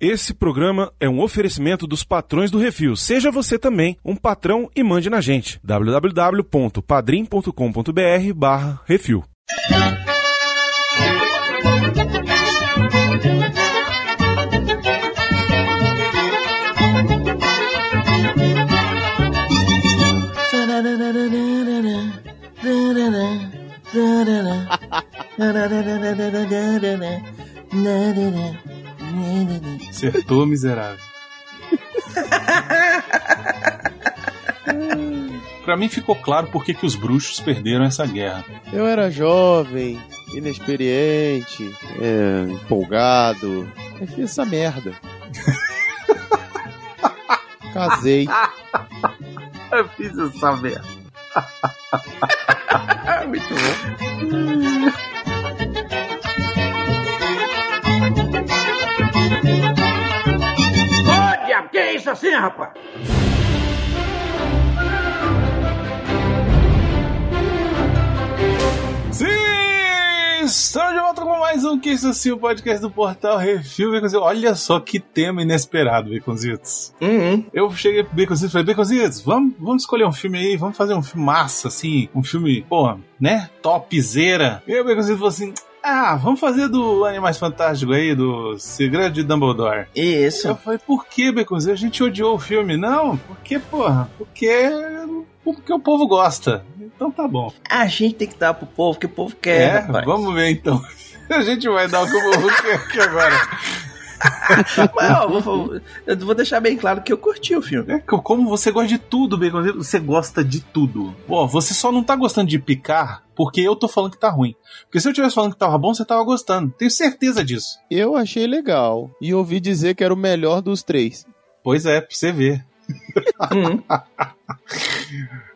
Esse programa é um oferecimento dos patrões do Refil. Seja você também um patrão e mande na gente. www.padrim.com.br barra Refil. Acertou, miserável. Pra mim ficou claro por que, que os bruxos perderam essa guerra. Eu era jovem, inexperiente, é, empolgado. Eu fiz essa merda. Casei. Eu fiz essa merda. Muito bom. Diabo, que é isso assim, rapaz? Sim! Estamos de volta com mais um Que Isso Assim, o podcast do Portal Refil. Baconzitos. Olha só que tema inesperado, Baconzitos. Uhum. Eu cheguei pro Baconzitos e falei, Baconzitos, vamos, vamos escolher um filme aí, vamos fazer um filme massa, assim, um filme, pô, né, topzera. E o Baconzitos falou assim, ah, vamos fazer do Animais Fantásticos aí, do Segredo de Dumbledore. Isso. Eu falei, por que, Baconzitos? A gente odiou o filme. Não, porque, porra, porque... Porque o povo gosta. Então tá bom. A gente tem que dar pro povo que o povo quer, É, rapaz. vamos ver então. A gente vai dar o que o povo quer aqui agora. Mas, ó, vou- vou- eu vou deixar bem claro que eu curti o filme. É, co- como você gosta de tudo, Bacon, você gosta de tudo. Você só não tá gostando de picar porque eu tô falando que tá ruim. Porque se eu tivesse falando que tava bom, você tava gostando. Tenho certeza disso. Eu achei legal. E ouvi dizer que era o melhor dos três. Pois é, pra você ver. Hum.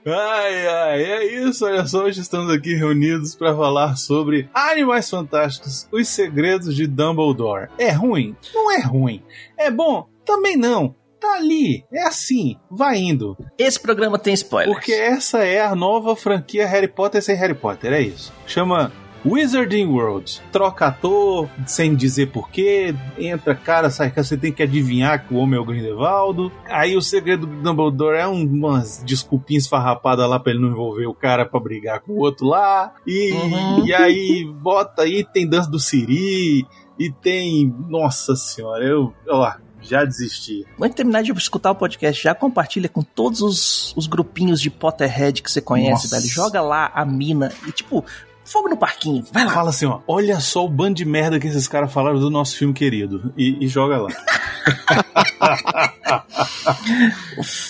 Ai, ai, é isso. Olha só, hoje estamos aqui reunidos para falar sobre Animais Fantásticos, os segredos de Dumbledore. É ruim? Não é ruim. É bom? Também não. Tá ali, é assim, vai indo. Esse programa tem spoilers. Porque essa é a nova franquia Harry Potter sem Harry Potter, é isso. Chama Wizarding World. Troca ator, sem dizer porquê, entra cara, sai cara, você tem que adivinhar que o homem é o Grindelwaldo. Aí o segredo do Dumbledore é um- umas desculpinhas farrapadas lá pra ele não envolver o cara pra brigar com o outro lá. E, Uhum. e aí bota aí, tem dança do Siri, e tem. Nossa senhora, eu. Ó, já desisti. Quando terminar de escutar o podcast, já compartilha com todos os, os grupinhos de Potterhead que você conhece, Nossa. velho. Joga lá a mina e, tipo, fogo no parquinho. Vai lá. Fala assim, ó, olha só o bando de merda que esses caras falaram do nosso filme querido. E, e joga lá.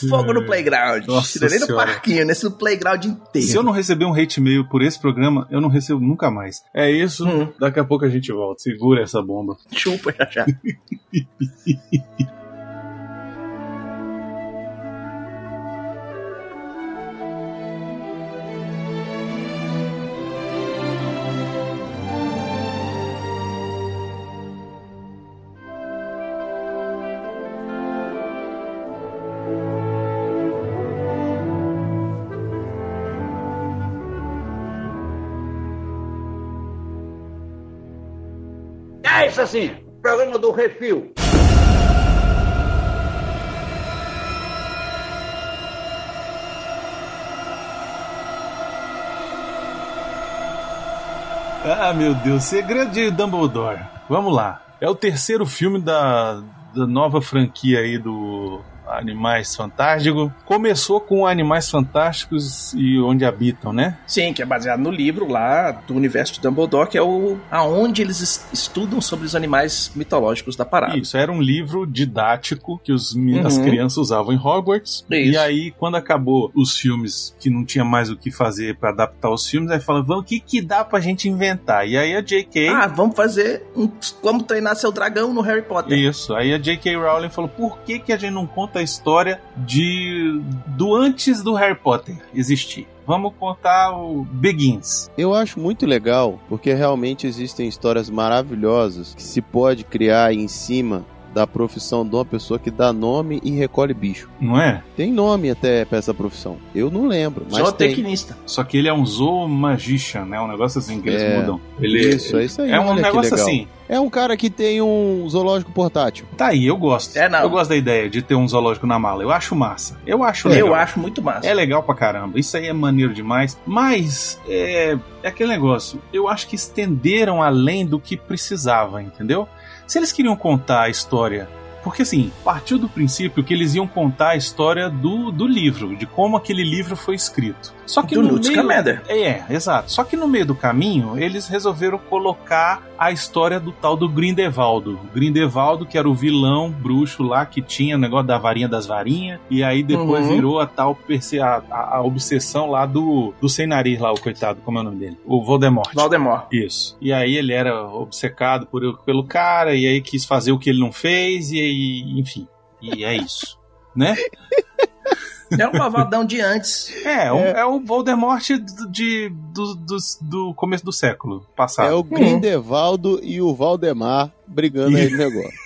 Fogo no playground. Nossa Não é nem no parquinho, nesse playground inteiro. Se eu não receber um hate mail por esse programa, eu não recebo nunca mais. É isso, Hum. daqui a pouco a gente volta. Segura essa bomba. Chupa já já. É isso assim, programa do Refil. Ah, meu Deus, Segredo de Dumbledore. Vamos lá. É o terceiro filme da, da nova franquia aí do Animais Fantásticos. Começou com Animais Fantásticos e Onde Habitam, né? Sim, que é baseado no livro lá do universo de Dumbledore, que é o aonde eles es- estudam sobre os animais mitológicos da parada. Isso, era um livro didático que os, Uhum. as crianças usavam em Hogwarts. Isso. E aí, quando acabou os filmes, que não tinha mais o que fazer pra adaptar os filmes, aí fala, vamos, o que que dá pra gente inventar? E aí a J.K. Ah, vamos fazer um como treinar seu dragão no Harry Potter. Isso, aí a J.K. Rowling falou, por que que a gente não conta a história de do antes do Harry Potter existir? Vamos contar o Begins. Eu acho muito legal, porque realmente existem histórias maravilhosas que se pode criar em cima da profissão de uma pessoa que dá nome e recolhe bicho. Não é? Tem nome até pra essa profissão. Eu não lembro, mas tem. Zootecnista. Só que ele é um zoomagician, né? Um negócio assim que eles É, mudam. Ele, Isso, é isso aí. É um negócio legal. assim. É um cara que tem um zoológico portátil. Tá aí, eu gosto. É, não. Eu gosto da ideia de ter um zoológico na mala. Eu acho massa. Eu acho Eu legal. acho muito massa. É legal pra caramba. Isso aí é maneiro demais. Mas é, é aquele negócio. Eu acho que estenderam além do que precisava, entendeu? Se eles queriam contar a história. Porque assim, partiu do princípio que eles iam contar a história do, do livro, de como aquele livro foi escrito. Só que do no Newt meio, Scamander. é, exato. Só que no meio do caminho, eles resolveram colocar a história do tal do Grindelwaldo. O Grindelwaldo, que era o vilão bruxo lá, que tinha o negócio da varinha das varinhas, e aí depois Uhum. virou a tal a, a- a obsessão lá do, do sem nariz lá, o coitado, como é o nome dele? O Voldemort. Valdemort. Isso. E aí ele era obcecado por, pelo cara, e aí quis fazer o que ele não fez, e aí, enfim. E é isso. né? Era um malvadão de antes. É, o- é. o Voldemort de, de- do, do, do começo do século passado. É o Grindelwaldo e o Valdemar brigando aí no negócio.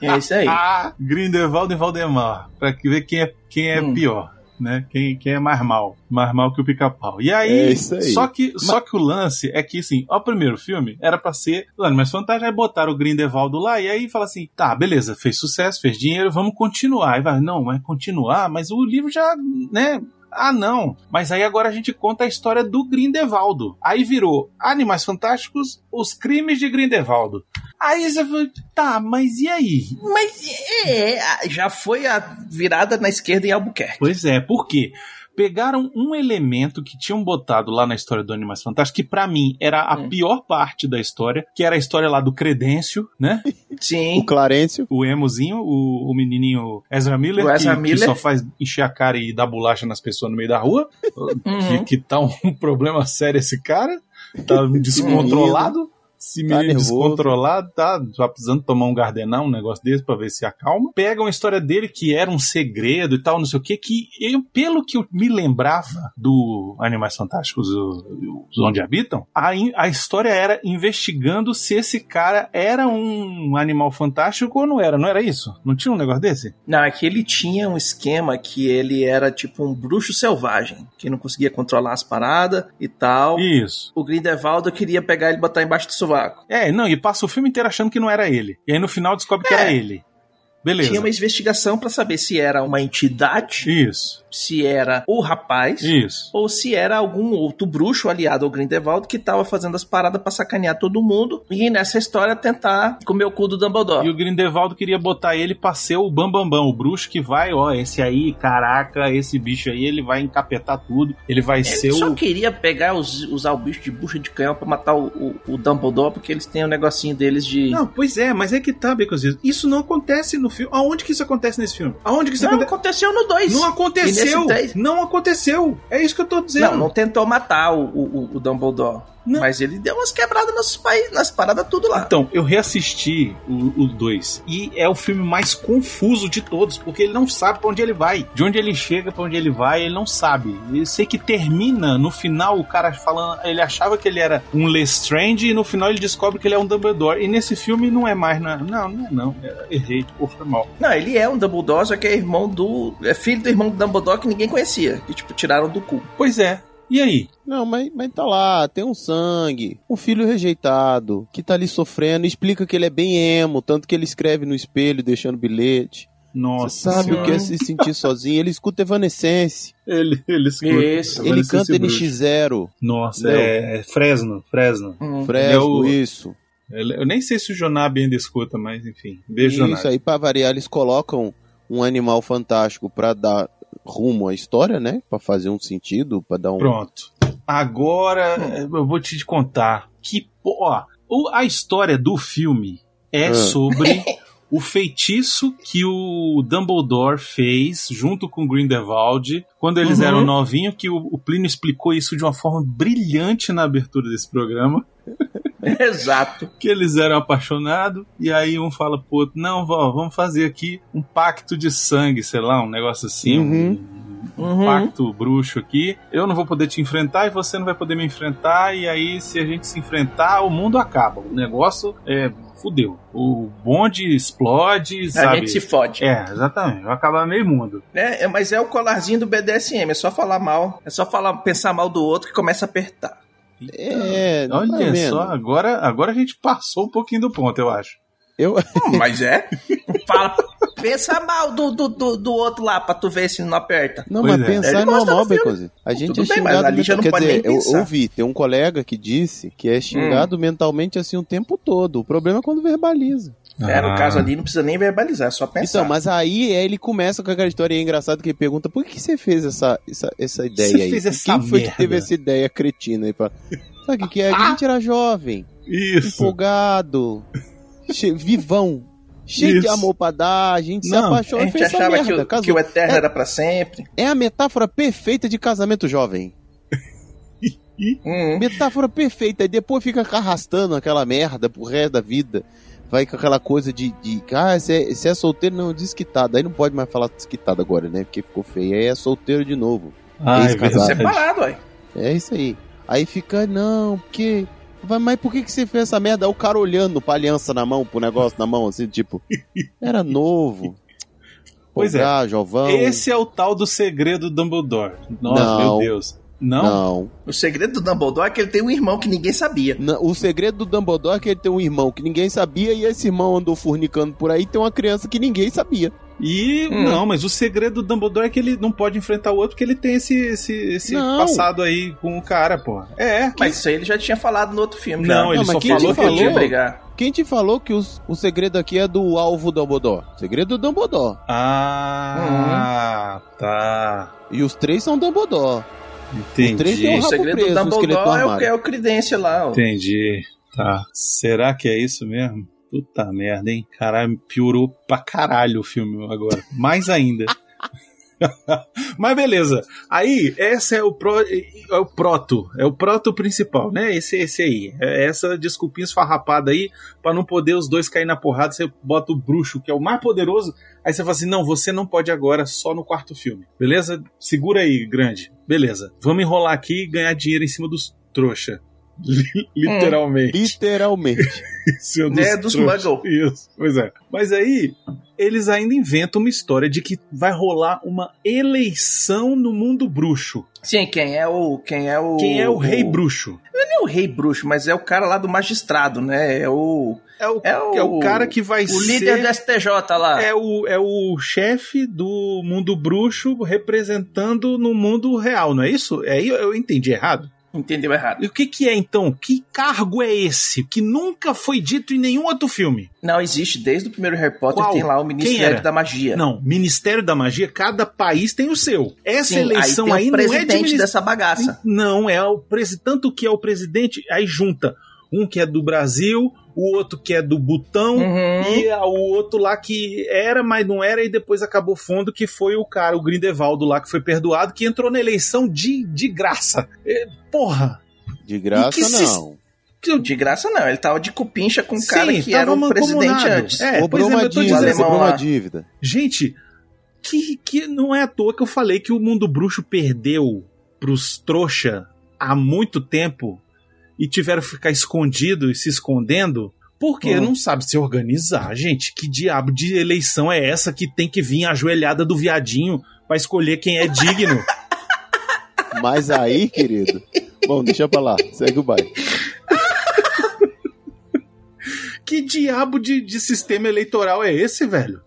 É isso aí. Ah, Grindelwald e Valdemar. Pra que ver quem é, quem é Hum. pior. Né? Quem, quem é mais mal. Mais mal que o pica-pau. E aí, É isso aí. Só, que, só que o lance é que, assim, o primeiro filme era pra ser. Mas fantástico. Aí botaram o Grindelwald lá e aí fala assim: tá, beleza, fez sucesso, fez dinheiro, vamos continuar. Aí vai, não, mas continuar, mas o livro já, né? Ah, não. Mas aí agora a gente conta a história do Grindelwaldo. Aí virou Animais Fantásticos, os crimes de Grindelwaldo. Aí você falou, tá, mas e aí? Mas é, já foi a virada na esquerda em Albuquerque. Pois é, por quê? Pegaram um elemento que tinham botado lá na história do Animais Fantásticos, que pra mim era a Hum. pior parte da história, que era a história lá do Credêncio, né? O Sim. Clarencio. O emozinho, o, o menininho Ezra Miller, O Ezra que, Miller. que só faz encher a cara e dar bolacha nas pessoas no meio da rua. Uhum. que, que tá um problema sério esse cara. Tá descontrolado. Esse Tá menino nervoso. descontrolado, tá, tá precisando tomar um gardenal, um negócio desse pra ver se acalma. Pegam a história dele, que era um segredo e tal, não sei o que, que eu, pelo que eu me lembrava do Animais Fantásticos, os Onde Habitam, a, a história era investigando se esse cara era um animal fantástico ou não era, não era isso? Não tinha um negócio desse? Não, é que ele tinha um esquema que ele era tipo um bruxo selvagem, que não conseguia controlar as paradas e tal. Isso. O Grindelwald queria pegar ele e botar embaixo do sovaco. É, não, e passa o filme inteiro achando que não era ele. E aí no final descobre que É. era ele. Beleza. Tinha uma investigação pra saber se era uma entidade, Isso, se era o rapaz, isso. ou se era algum outro bruxo aliado ao Grindelwald que tava fazendo as paradas pra sacanear todo mundo e nessa história tentar comer o cu do Dumbledore. E o Grindelwald queria botar ele pra ser o Bambambam, Bam, Bam, o bruxo que vai, ó, esse aí, caraca, esse bicho aí, ele vai encapetar tudo, ele vai ser Ele só o... queria pegar, os, usar o bicho de bucha de canhão pra matar o, o, o Dumbledore, porque eles têm um negocinho deles de. Não, pois é, mas é que tá, Baconzitos. Isso não acontece no filme. Aonde que isso acontece nesse filme? Aonde que isso Não, acontece? aconteceu no 2. Não aconteceu! Não aconteceu! É isso que eu tô dizendo. Não, não tentou matar o, o, o Dumbledore. Não. Mas ele deu umas quebradas nas, pa- nas paradas tudo lá. Então, eu reassisti o 2 e é o filme mais confuso de todos, porque ele não sabe pra onde ele vai. De onde ele chega, pra onde ele vai, ele não sabe. Eu sei que termina no final o cara falando, ele achava que ele era um Lestrange e no final ele descobre que ele é um Dumbledore. E nesse filme não é mais na, não, não é não. É, errei, pô, foi mal. Não, ele é um Dumbledore, só que é irmão do. É filho do irmão do Dumbledore que ninguém conhecia. Que, tipo, tiraram do cu. Pois é. E aí? Não, mas, mas tá lá, tem um sangue, um filho rejeitado, que tá ali sofrendo, explica que ele é bem emo, tanto que ele escreve no espelho deixando bilhete. Nossa. Você sabe o que é se sentir sozinho. Ele escuta Evanescence, Ele, ele escuta. Isso. Ele canta bruxo. NX0, Nossa, é, é Fresno, Fresno. Hum. Fresco, É o- isso. Eu nem sei se o Jonab ainda escuta, mas enfim. Beijo, Jonab. Isso aí, pra variar, eles colocam um animal fantástico pra dar rumo à história, né? Pra fazer um sentido, pra dar um. Pronto. Agora eu vou te contar que, ó, a história do filme é Ah. sobre o feitiço que o Dumbledore fez junto com o Grindelwald quando eles Uhum. eram novinhos, que o, o Plínio explicou isso de uma forma brilhante na abertura desse programa. Exato. que eles eram apaixonados, e aí um fala pro outro, não, vó, vamos fazer aqui um pacto de sangue, sei lá, um negócio assim, Uhum. um, um Uhum. pacto bruxo aqui. Eu não vou poder te enfrentar e você não vai poder me enfrentar, e aí se a gente se enfrentar, o mundo acaba. O negócio é fudeu. O bonde explode, A sabe? gente se fode. É, exatamente. Vai acabar meio mundo. É, é, mas é o colarzinho do BDSM, é só falar mal, é só falar, pensar mal do outro que começa a apertar. É, Olha menos. só, agora, agora a gente passou um pouquinho do ponto, eu acho. Eu, Hum, Mas é? Fala, pensa mal do, do, do, do outro lá pra tu ver se não aperta. Não, Pois mas é. pensar é normal. A gente Tudo é bem, mas xingado ali já não Quer pode dizer, nem eu ouvi, tem um colega que disse que é xingado mentalmente assim o tempo todo. O problema é quando verbaliza. É, no Ah. caso ali não precisa nem verbalizar, é só pensar. Então, mas aí é, ele começa com aquela história engraçada que ele pergunta por que você fez essa, essa, essa ideia Você aí? fez essa Quem foi que merda?" teve essa ideia cretina aí? Pra... Sabe o que que é? A gente era jovem, Isso. empolgado, che- vivão, cheio de Isso. amor pra dar, a gente se Não, a apaixonou e gente fez essa achava merda. que o, casou. que o eterno É- era pra sempre. É a metáfora perfeita de casamento jovem. Hum. Metáfora perfeita. E depois fica arrastando aquela merda pro resto da vida. Vai com aquela coisa de. de ah, você é, é solteiro? Não, desquitado. Aí não pode mais falar desquitado agora, né? Porque ficou feio. Aí é solteiro de novo. Ah, é. Separado, ué. É isso aí. Aí fica, não, porque. Vai, mas por que, que você fez essa merda? Aí o cara olhando pra aliança na mão, pro negócio na mão, assim, tipo. Era novo. Pois é. Jovão. Esse é o tal do segredo do Dumbledore. Nossa, Não. meu Deus. Não? Não. O segredo do Dumbledore é que ele tem um irmão que ninguém sabia. Não, O segredo do Dumbledore é que ele tem um irmão que ninguém sabia e esse irmão andou fornicando por aí e tem uma criança que ninguém sabia. E Hum. não, mas o segredo do Dumbledore é que ele não pode enfrentar o outro porque ele tem esse, esse, esse passado aí com o cara, pô. É. Mas isso aí ele já tinha falado no outro filme. Não, já. ele só quem falou te que ele Ele ia falou? brigar. Quem te falou que os- o segredo aqui é do alvo Dumbledore? Segredo do Dumbledore. Ah, tá. E os três são Dumbledore. Entendi. tem um O rabo segredo preso, do o Dumbledore é o, é o Credência lá. ó. Entendi. Tá. Será que é isso mesmo? Puta merda, hein? Caralho, piorou pra caralho o filme agora. Mais ainda. Mas beleza. Aí, essa é o, pro, é o proto. É o proto principal, né? Esse, esse aí. É essa desculpinha esfarrapada aí, pra não poder os dois cair na porrada. Você bota o bruxo, que é o mais poderoso. Aí você fala assim: não, você não pode agora, só no quarto filme. Beleza? Segura aí, grande. Beleza. Vamos enrolar aqui e ganhar dinheiro em cima dos trouxa. Literalmente. Literalmente. Seu É, dos trouxas. Muggle. Isso, pois é. Mas aí, eles ainda inventam uma história de que vai rolar uma eleição no mundo bruxo. Sim, quem é o. Quem é o. Quem é o rei bruxo? Não é o rei bruxo, mas é o cara lá do magistrado, né? É o. É o, É o, é o cara que vai O ser... líder do STJ lá. É o, é o chefe do mundo bruxo representando no mundo real, não é isso? É, eu, eu entendi errado? Entendeu errado. E o que, que é então? Que cargo é esse que nunca foi dito em nenhum outro filme? Não, existe. Desde o primeiro Harry Potter Qual? tem lá o Ministério da Magia. Não, Ministério da Magia, cada país tem o seu. Essa Sim, eleição aí aí, não é de presidente ministério. dessa bagaça. Não, é o presidente. Tanto que é o presidente, aí junta um que é do Brasil, o outro que é do Butão. Uhum. E o outro lá que era, mas não era, e depois acabou fundo, que foi o cara, o Grindelwaldo lá, que foi perdoado, que entrou na eleição de, de graça. É, porra! De graça, não. De graça não, ele tava de cupincha com o Sim, cara que era o presidente mancomunado. antes. É, Cobrou é, uma cobrou dívida. Gente, que, que não é à toa que eu falei que o mundo bruxo perdeu pros trouxa há muito tempo e tiveram que ficar escondido e se escondendo porque Hum. não sabe se organizar, gente. Que diabo de eleição é essa que tem que vir ajoelhada do viadinho pra escolher quem é digno? Mas aí, querido. Bom, deixa pra lá. Segue o baile. que diabo de, de sistema eleitoral é esse, velho?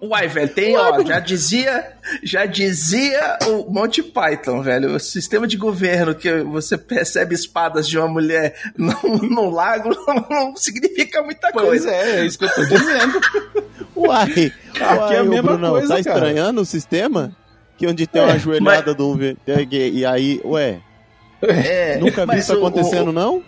Uai, velho, tem, ó, já dizia, já dizia o Monty Python, velho, o sistema de governo que você percebe espadas de uma mulher no, no lago não, significa muita coisa. é, é isso que eu tô dizendo. Uai, Aqui é a uai, mesma Brunão, coisa, tá cara. estranhando o sistema? Que onde tem uma É, ajoelhada do e aí, ué, É, nunca vi mas isso o- acontecendo, o- não?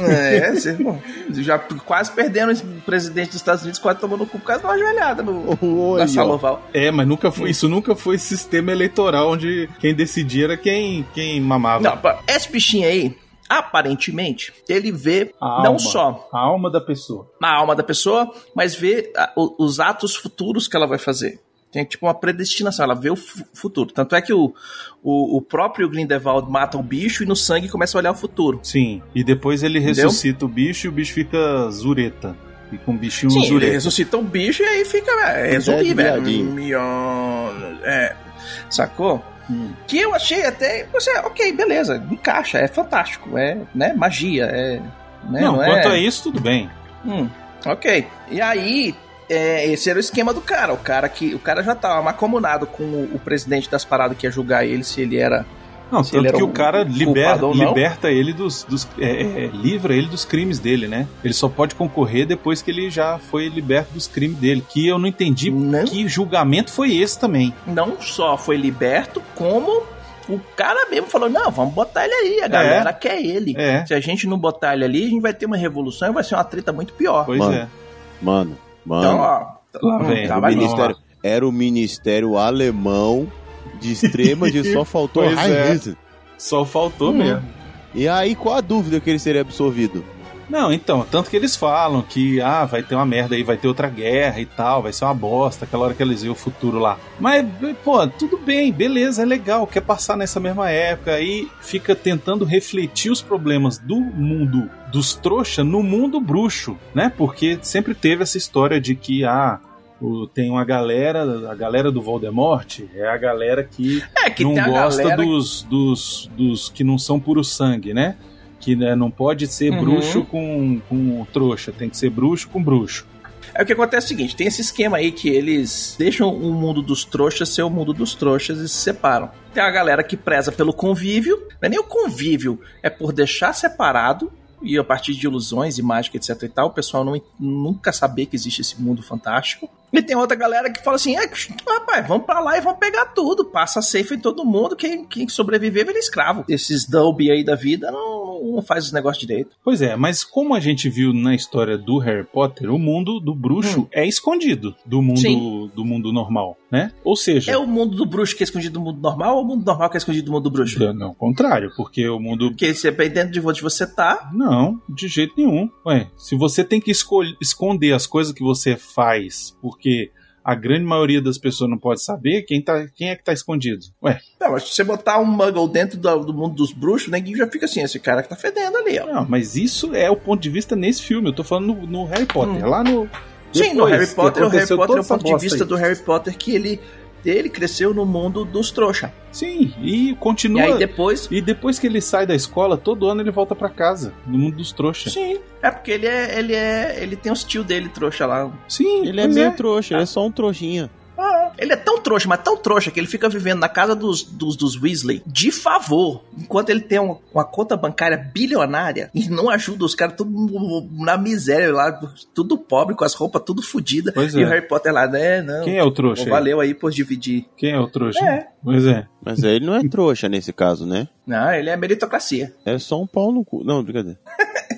É, você, bom, já quase perdendo o presidente dos Estados Unidos, quase tomando o cu por causa de uma ajoelhada no, Oi, na ó. Saloval. É, mas nunca foi, isso nunca foi sistema eleitoral onde quem decidia era quem, quem mamava. Não, esse bichinho aí, aparentemente, ele vê A não só A alma da pessoa. na alma da pessoa, mas vê os atos futuros que ela vai fazer. Tem tipo uma predestinação, ela vê o fu- futuro. Tanto é que o, o, o próprio Grindelwald mata o bicho e no sangue começa a olhar o futuro. Sim, e depois ele Entendeu? ressuscita o bicho e o bicho fica zureta. E com o bichinho Sim, ele zureta. ressuscita um bicho e aí fica. É, é zumbi, velho. É. Sacou? Hum. Que eu achei até, você, ok, beleza, encaixa, é fantástico, é, né, magia, é, né, não, não quanto é... a isso, tudo bem. Hum, ok. E aí, é, esse era o esquema do cara. O cara que o cara já tava macomunado com o, o presidente das paradas que ia julgar ele se ele era. Não, Se ele tanto era que um o cara culpado liber- ou não. liberta ele dos. dos é, é, livra ele dos crimes dele, né? Ele só pode concorrer depois que ele já foi liberto dos crimes dele. Que eu não entendi Não. que julgamento foi esse também. Não só foi liberto, como o cara mesmo falou: não, vamos botar ele aí. A galera quer ele. É. Se a gente não botar ele ali, a gente vai ter uma revolução e vai ser uma treta muito pior. Pois Mano, é. Mano, mano. Então, ó. Lá vem, tá, o vai ministro- lá. ministério, era o ministério alemão de extrema de só faltou Pois é. Só faltou Hum. mesmo. E aí, qual a dúvida que ele seria absolvido? Não, então, tanto que eles falam que ah, vai ter uma merda aí, vai ter outra guerra e tal, vai ser uma bosta, aquela hora que eles veem o futuro lá. Mas, pô, tudo bem, beleza, é legal, quer passar nessa mesma época aí, fica tentando refletir os problemas do mundo dos trouxa no mundo bruxo, né? Porque sempre teve essa história de que, ah, o- tem uma galera, a galera do Voldemort é a galera que É que não gosta galera. dos, dos, dos que não são puro sangue, né? Que né, não pode ser Uhum. bruxo com, com trouxa, tem que ser bruxo com bruxo. É o que acontece é o seguinte: tem esse esquema aí que eles deixam o mundo dos trouxas ser o mundo dos trouxas e se separam. Tem a galera que preza pelo convívio, não é nem o convívio, é por deixar separado. E a partir de ilusões e mágica, etc e tal, o pessoal não, nunca saber que existe esse mundo fantástico. E tem outra galera que fala assim: é, rapaz, vamos pra lá e vamos pegar tudo. Passa safe em todo mundo. Quem, quem sobreviver vira escravo. Esses Dolby aí da vida não, não faz os negócios direito. Pois é, mas como a gente viu na história do Harry Potter, o mundo do bruxo Hum. é escondido do mundo, Sim. do mundo normal, né? Ou seja, É o mundo do bruxo que é escondido do mundo normal ou o mundo normal que é escondido do mundo do bruxo? não, ao contrário, porque o mundo Porque você dentro de onde você tá. Não, de jeito nenhum. Ué, se você tem que esconder as coisas que você faz, porque a grande maioria das pessoas não pode saber, quem, tá, quem é que tá escondido? Ué, Não, mas se você botar um muggle dentro do, do mundo dos bruxos, neguinho já fica assim: esse cara que tá fedendo ali, ó. não, mas isso é o ponto de vista nesse filme. Eu tô falando no, no Harry Potter. Hum. Lá no. Sim, no depois Harry Potter, o Harry Potter é o ponto essa de vista aí. do Harry Potter que ele, ele cresceu no mundo dos trouxa. Sim, e E continua. aí depois. E depois que ele sai da escola, todo ano ele volta pra casa, no mundo dos trouxas. Sim. É porque ele é. Ele é. Ele tem os tio dele trouxa lá. Sim, Ele é meio trouxa, ele é só um trouxinha. Ele é tão trouxa, mas tão trouxa que ele fica vivendo na casa dos, dos, dos Weasley de favor, enquanto ele tem uma, uma conta bancária bilionária e não ajuda os caras tudo na miséria lá, tudo pobre, com as roupas tudo fodidas. Pois E é. o Harry Potter lá, né? Não. Quem é o trouxa? Valeu aí por dividir. Quem é o trouxa? É. Pois é. Mas ele não é trouxa nesse caso, né? Não, ele é meritocracia. É só um pau no cu. Não, brincadeira.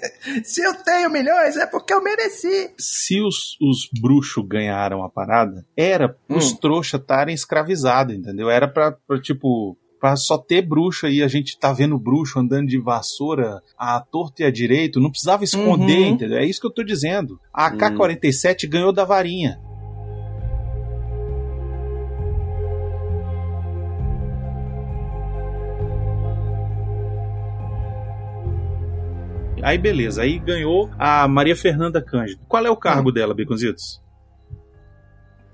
Se eu tenho milhões, é porque eu mereci. se os, os bruxos ganharam a parada, era os Hum. trouxas estarem escravizados, entendeu? Era pra, pra, tipo, pra só ter bruxo aí, a gente tá vendo bruxo andando de vassoura à torta e à direito, não precisava esconder, Uhum. entendeu? É isso que eu tô dizendo. A AK-47 ganhou da varinha. Aí beleza, aí ganhou a Maria Fernanda Cândido. Qual é o cargo Hum. dela, Baconzitos?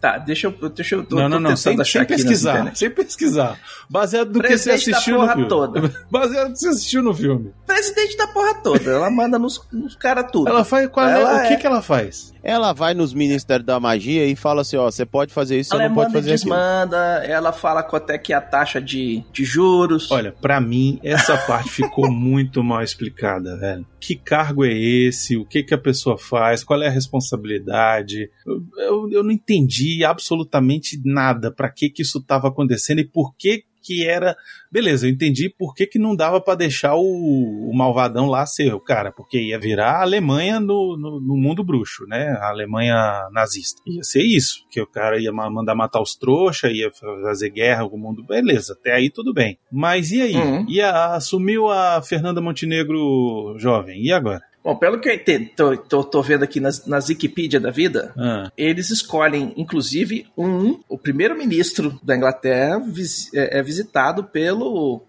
Tá, deixa eu. Deixa eu tô, não, não, não, sem, sem pesquisar. Sem pesquisar. Baseado no que você Presidente da assistiu no porra filme. toda. Baseado no que você assistiu no filme. Presidente da porra toda. Ela manda nos, nos caras tudo. Ela faz. Qual é- Ela o que, é- que ela faz? Ela vai nos Ministérios da Magia e fala assim: ó, você pode fazer isso, você Ela não pode manda fazer aquilo. desmanda, ela fala quanto é que é a taxa de, de juros. Olha, pra mim, essa parte ficou muito mal explicada, velho. Que cargo é esse? O que, que a pessoa faz? Qual é a responsabilidade? Eu, eu, eu não entendi absolutamente nada pra que, que isso tava acontecendo e por que que era. Beleza, eu entendi por que, que não dava pra deixar o, o malvadão lá ser o cara, porque ia virar a Alemanha no, no, no mundo bruxo, né? A Alemanha nazista. Ia ser isso, que o cara ia ma- mandar matar os trouxas, ia fazer guerra com o mundo. Beleza, até aí tudo bem. Mas e aí? Uhum. E a- assumiu a Fernanda Montenegro jovem. E agora? Bom, pelo que eu entendo, tô, tô, tô vendo aqui nas, nas Wikipedia da vida, Ah, eles escolhem, inclusive, um. O primeiro-ministro da Inglaterra vis- é, é visitado pelo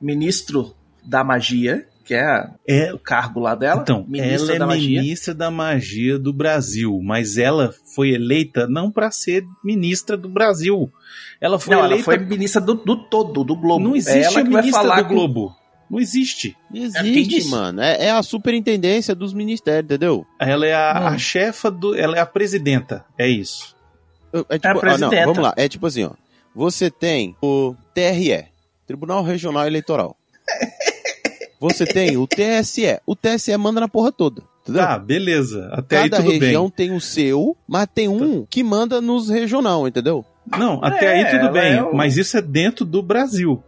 ministro da magia, que é, É, o cargo lá dela. então, ela é da ministra da magia do Brasil, mas ela foi eleita não para ser ministra do Brasil. Ela foi Não, eleita. ela foi ministra do, do todo, do Globo. Não é existe ela a ministra do com- Globo. Não existe. Não quem existe, disse? mano. É, é a superintendência dos ministérios, entendeu? Ela é a, a chefa do. Ela é a presidenta. É isso. É, tipo, a ah, não, presidenta. vamos lá. É tipo assim, ó. Você tem o TRE, Tribunal Regional Eleitoral. Você tem o TSE. O TSE manda na porra toda. Entendeu? Tá, beleza. Até Cada aí tudo região bem. tem o seu, mas tem um que manda nos regional, entendeu? Não, até É, aí tudo bem. é o- Mas isso é dentro do Brasil.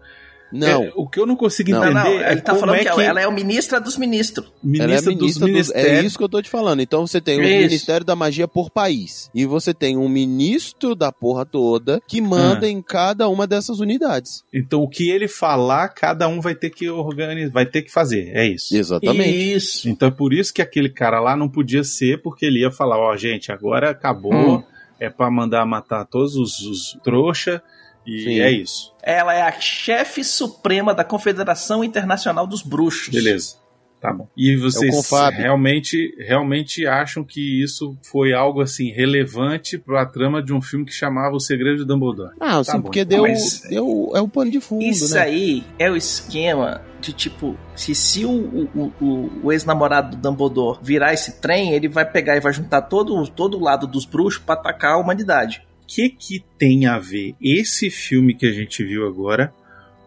Não. É, o que eu não consigo Não. Não, entender não, é ele tá como falando é que, ela é o ministra dos ministros. Ela é ministra, ministra dos dos, É ministérios. isso que eu tô te falando. Então você tem o Isso. Ministério da Magia por país. E você tem um ministro da porra toda que manda Ah. em cada uma dessas unidades. Então o que ele falar, cada um vai ter que organizar, vai ter que fazer. É isso. Exatamente. Isso. Então é por isso que aquele cara lá não podia ser, porque ele ia falar, ó, gente, agora acabou, Hum. é pra mandar matar todos os, os trouxa e Sim. é isso. Ela é a chefe suprema da Confederação Internacional dos Bruxos. Beleza. Tá bom. E vocês Confab. realmente, realmente acham que isso foi algo assim relevante pra trama de um filme que chamava O Segredo de Dumbledore? Ah, sim, Tá bom, porque então, deu, mas- deu. É o pano de fundo, Isso né? aí é o esquema de tipo, se, se o, o, o, o ex-namorado do Dumbledore virar esse trem, ele vai pegar e vai juntar todo, todo o lado dos bruxos pra atacar a humanidade. O que que tem a ver esse filme que a gente viu agora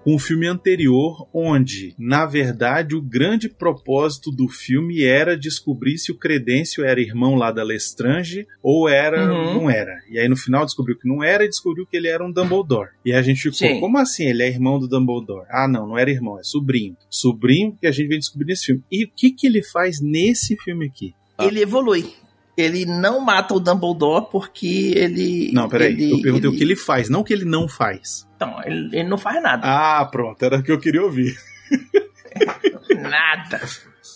com o filme anterior, onde, na verdade, o grande propósito do filme era descobrir se o Credêncio era irmão lá da Lestrange ou era Uhum. não era. E aí no final descobriu que não era e descobriu que ele era um Dumbledore. E a gente ficou, Sim. como assim ele é irmão do Dumbledore? Ah, não, não era irmão, é sobrinho. Sobrinho que a gente vem descobrir nesse filme. E o que que ele faz nesse filme aqui? Ah. Ele evolui. Ele não mata o Dumbledore porque ele. Não, peraí, ele- eu perguntei ele- o que ele faz, não o que ele não faz. Então, ele, ele não faz nada. Ah, pronto, era o que eu queria ouvir. Nada.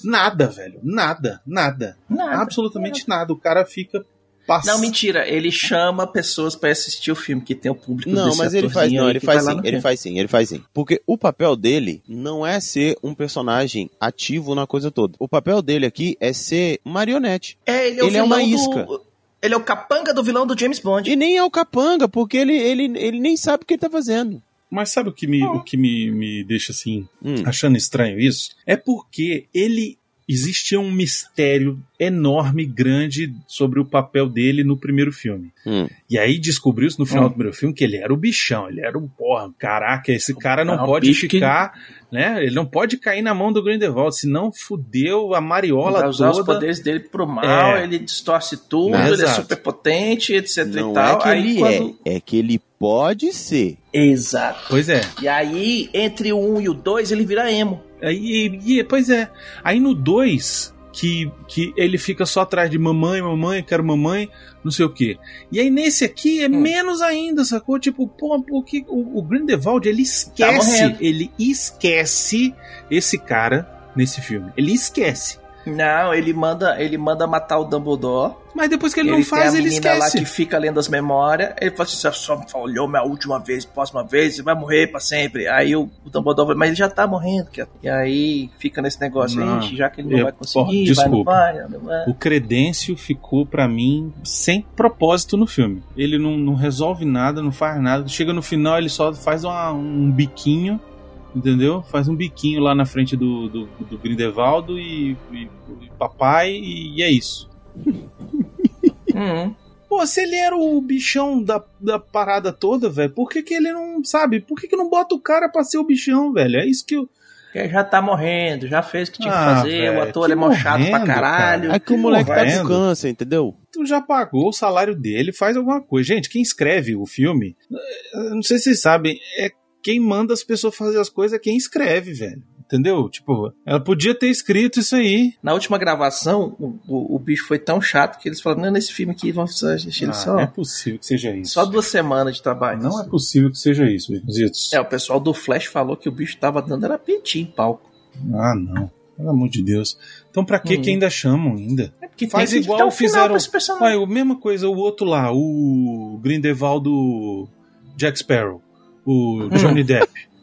Nada, velho. Nada, nada. Nada. Absolutamente nada. O cara fica passando. Não, mentira. Ele chama pessoas pra assistir o filme, que tem o público Não, desse mas ele faz, não, ele faz sim, ele filme. faz sim, ele faz sim. Porque o papel dele não é ser um personagem ativo na coisa toda. O papel dele aqui é ser marionete. É, ele é, o Ele é uma vilão isca. Do... Ele é o capanga do vilão do James Bond. E nem é o capanga, porque ele, ele, ele nem sabe o que ele tá fazendo. Mas sabe o que, me, o que me, me deixa assim, Hum. achando estranho isso? É porque ele. Existia um mistério enorme, grande, sobre o papel dele no primeiro filme. Hum. E aí descobriu-se no final Hum. do primeiro filme que ele era o bichão, ele era o porra, caraca, esse cara não É um pode bicho que- ficar, né? Ele não pode cair na mão do Grindelwald, senão fudeu a Ele mariola vai usar os toda. poderes dele pro mal, É. ele distorce tudo, Não, ele é exato. super potente, etc Não e tal. é que aí ele quando... é, é que ele pode ser. Exato. Pois é. E aí, entre o 1 e o 2, ele vira emo. Aí, e- pois é. Aí no 2, que, que ele fica só atrás de mamãe, mamãe, quero mamãe, não sei o quê. E aí nesse aqui é Hum. menos ainda, sacou? Tipo, pô, porque o, o Grindelwald, ele Tá esquece, morrendo. ele esquece esse cara nesse filme. Ele esquece. Não, ele manda, ele manda matar o Dumbledore. Mas depois que ele, Ele, não faz, tem a ele menina lá esquece. que fica lendo as memórias. Ele fala assim: você só olhou minha última vez, próxima vez, você vai morrer pra sempre. Aí o, o Dumbledore fala, mas ele já tá morrendo. cara." E aí fica nesse negócio, Não. "Ixi, já que ele não Eu- vai conseguir, porra, vai, não desculpa. vai, não vai. O Credêncio ficou pra mim sem propósito no filme. Ele não, não resolve nada, não faz nada. Chega no final, ele só faz uma- um biquinho, entendeu? Faz um biquinho lá na frente do, do, do Grindelwaldo e, e- e papai, e, é isso. Uhum. Pô, se ele era o bichão da, da parada toda, velho, por que, que ele não, sabe? Por que, que não bota o cara pra ser o bichão, velho? É isso que eu. Porque já tá morrendo, já fez o que tinha que Ah, fazer, velho, o ator que é mó chato pra caralho. cara. É que o que moleque tá morrendo. com câncer, entendeu? tu já pagou o salário dele, faz alguma coisa. Gente, quem escreve o filme, eh, não sei se vocês sabem, é quem manda as pessoas fazer as coisas é quem escreve, velho. Entendeu? Tipo, ela podia ter escrito isso aí. Na última gravação, o, o, o bicho foi tão chato que eles falaram: não, nesse filme aqui vamos precisar assistir ele Ah, só, não é possível que seja isso. só duas semanas de trabalho. Não é possível que seja isso, Zitos. É, o pessoal do Flash falou que o bicho tava dando era em palco. Ah, não. Pelo amor de Deus. Então pra que Hum. que ainda chamam ainda? É porque Faz igual fizeram- pra esse personagem. Olha, a mesma coisa, o outro lá, o Grindelwald do Jack Sparrow. O Johnny Depp.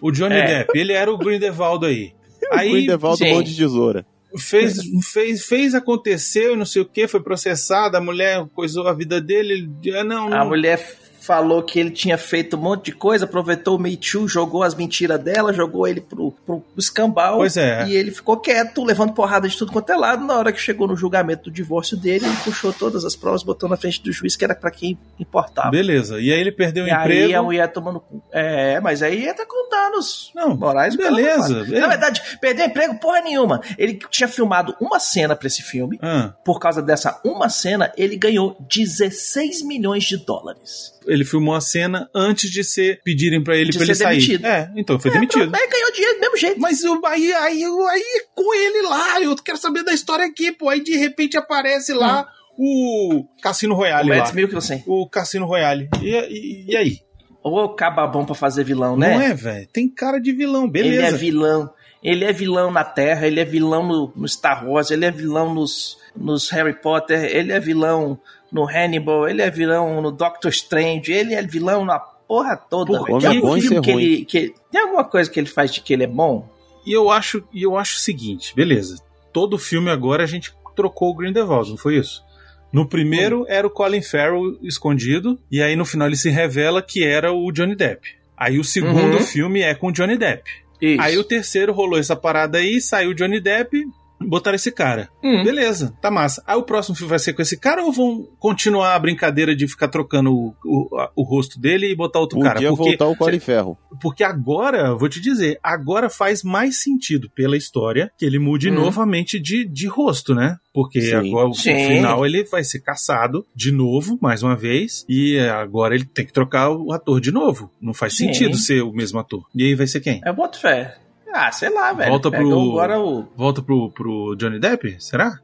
O Johnny É. Depp, ele era o Grindelwald aí. Aí, Grindelwald sim. mão de tesoura. fez, fez, fez, aconteceu, não sei o que, foi processado, a mulher coisou a vida dele, ele, ah, não, A não. mulher falou que ele tinha feito um monte de coisa, aproveitou o Me Too, jogou as mentiras dela, jogou ele pro, pro escambau. Pois é. E ele ficou quieto, levando porrada de tudo quanto é lado. Na hora que chegou no julgamento do divórcio dele, ele puxou todas as provas, botou na frente do juiz, que era pra quem importava. Beleza, e aí ele perdeu o E aí emprego. a mulher tomando. É, mas aí entra com danos. Não, Morais beleza, Na verdade, perdeu emprego porra nenhuma. Ele tinha filmado uma cena pra esse filme. Ah, Por causa dessa uma cena, ele ganhou 16 milhões de dólares. Ele filmou a cena antes de ser pedirem pra ele De pra ele sair. demitido. É, então foi É, demitido. Aí ganhou dinheiro do mesmo jeito. Mas eu, aí, aí, aí com ele lá, eu quero saber da história aqui, pô. Aí de repente aparece lá o Cassino Royale O. Mads Mikkelsen. O Cassino Royale. E, e, e aí? Ô, cababom pra fazer vilão, né? Não é, velho? Tem cara de vilão, Ele é beleza. vilão. Ele é vilão na Terra, ele é vilão no, no Star Wars, ele é vilão nos, nos Harry Potter, ele é vilão no Hannibal, ele é vilão no Doctor Strange, ele é vilão na porra toda. Homem Tem é bom filme ser que ruim. ele, que Tem alguma coisa que ele faz de que ele é bom? E eu acho, eu acho o seguinte, beleza. Todo filme agora a gente trocou o Grindelwald, não foi isso? No primeiro era o Colin Farrell escondido, e aí no final ele se revela que era o Johnny Depp. Aí o segundo Uhum. filme é com o Johnny Depp. Isso. Aí o terceiro rolou essa parada aí, saiu Johnny Depp, botaram esse cara. Hum. Beleza, tá massa. Aí o próximo filme vai ser com esse cara ou vão continuar a brincadeira de ficar trocando o, o, a- o rosto dele e botar outro cara? Podia Porque, voltar o Colin Ferro. porque agora, vou te dizer, agora faz mais sentido pela história que ele mude Hum. novamente de, de rosto, né? Porque Sim. agora, no final, ele vai ser caçado de novo, mais uma vez, e agora ele tem que trocar o ator de novo. Não faz Sim. sentido ser o mesmo ator. E aí vai ser quem? Eu boto fé. Ah, sei lá, velho. Volta Pega pro- agora o. Volta pro, pro Johnny Depp? Será?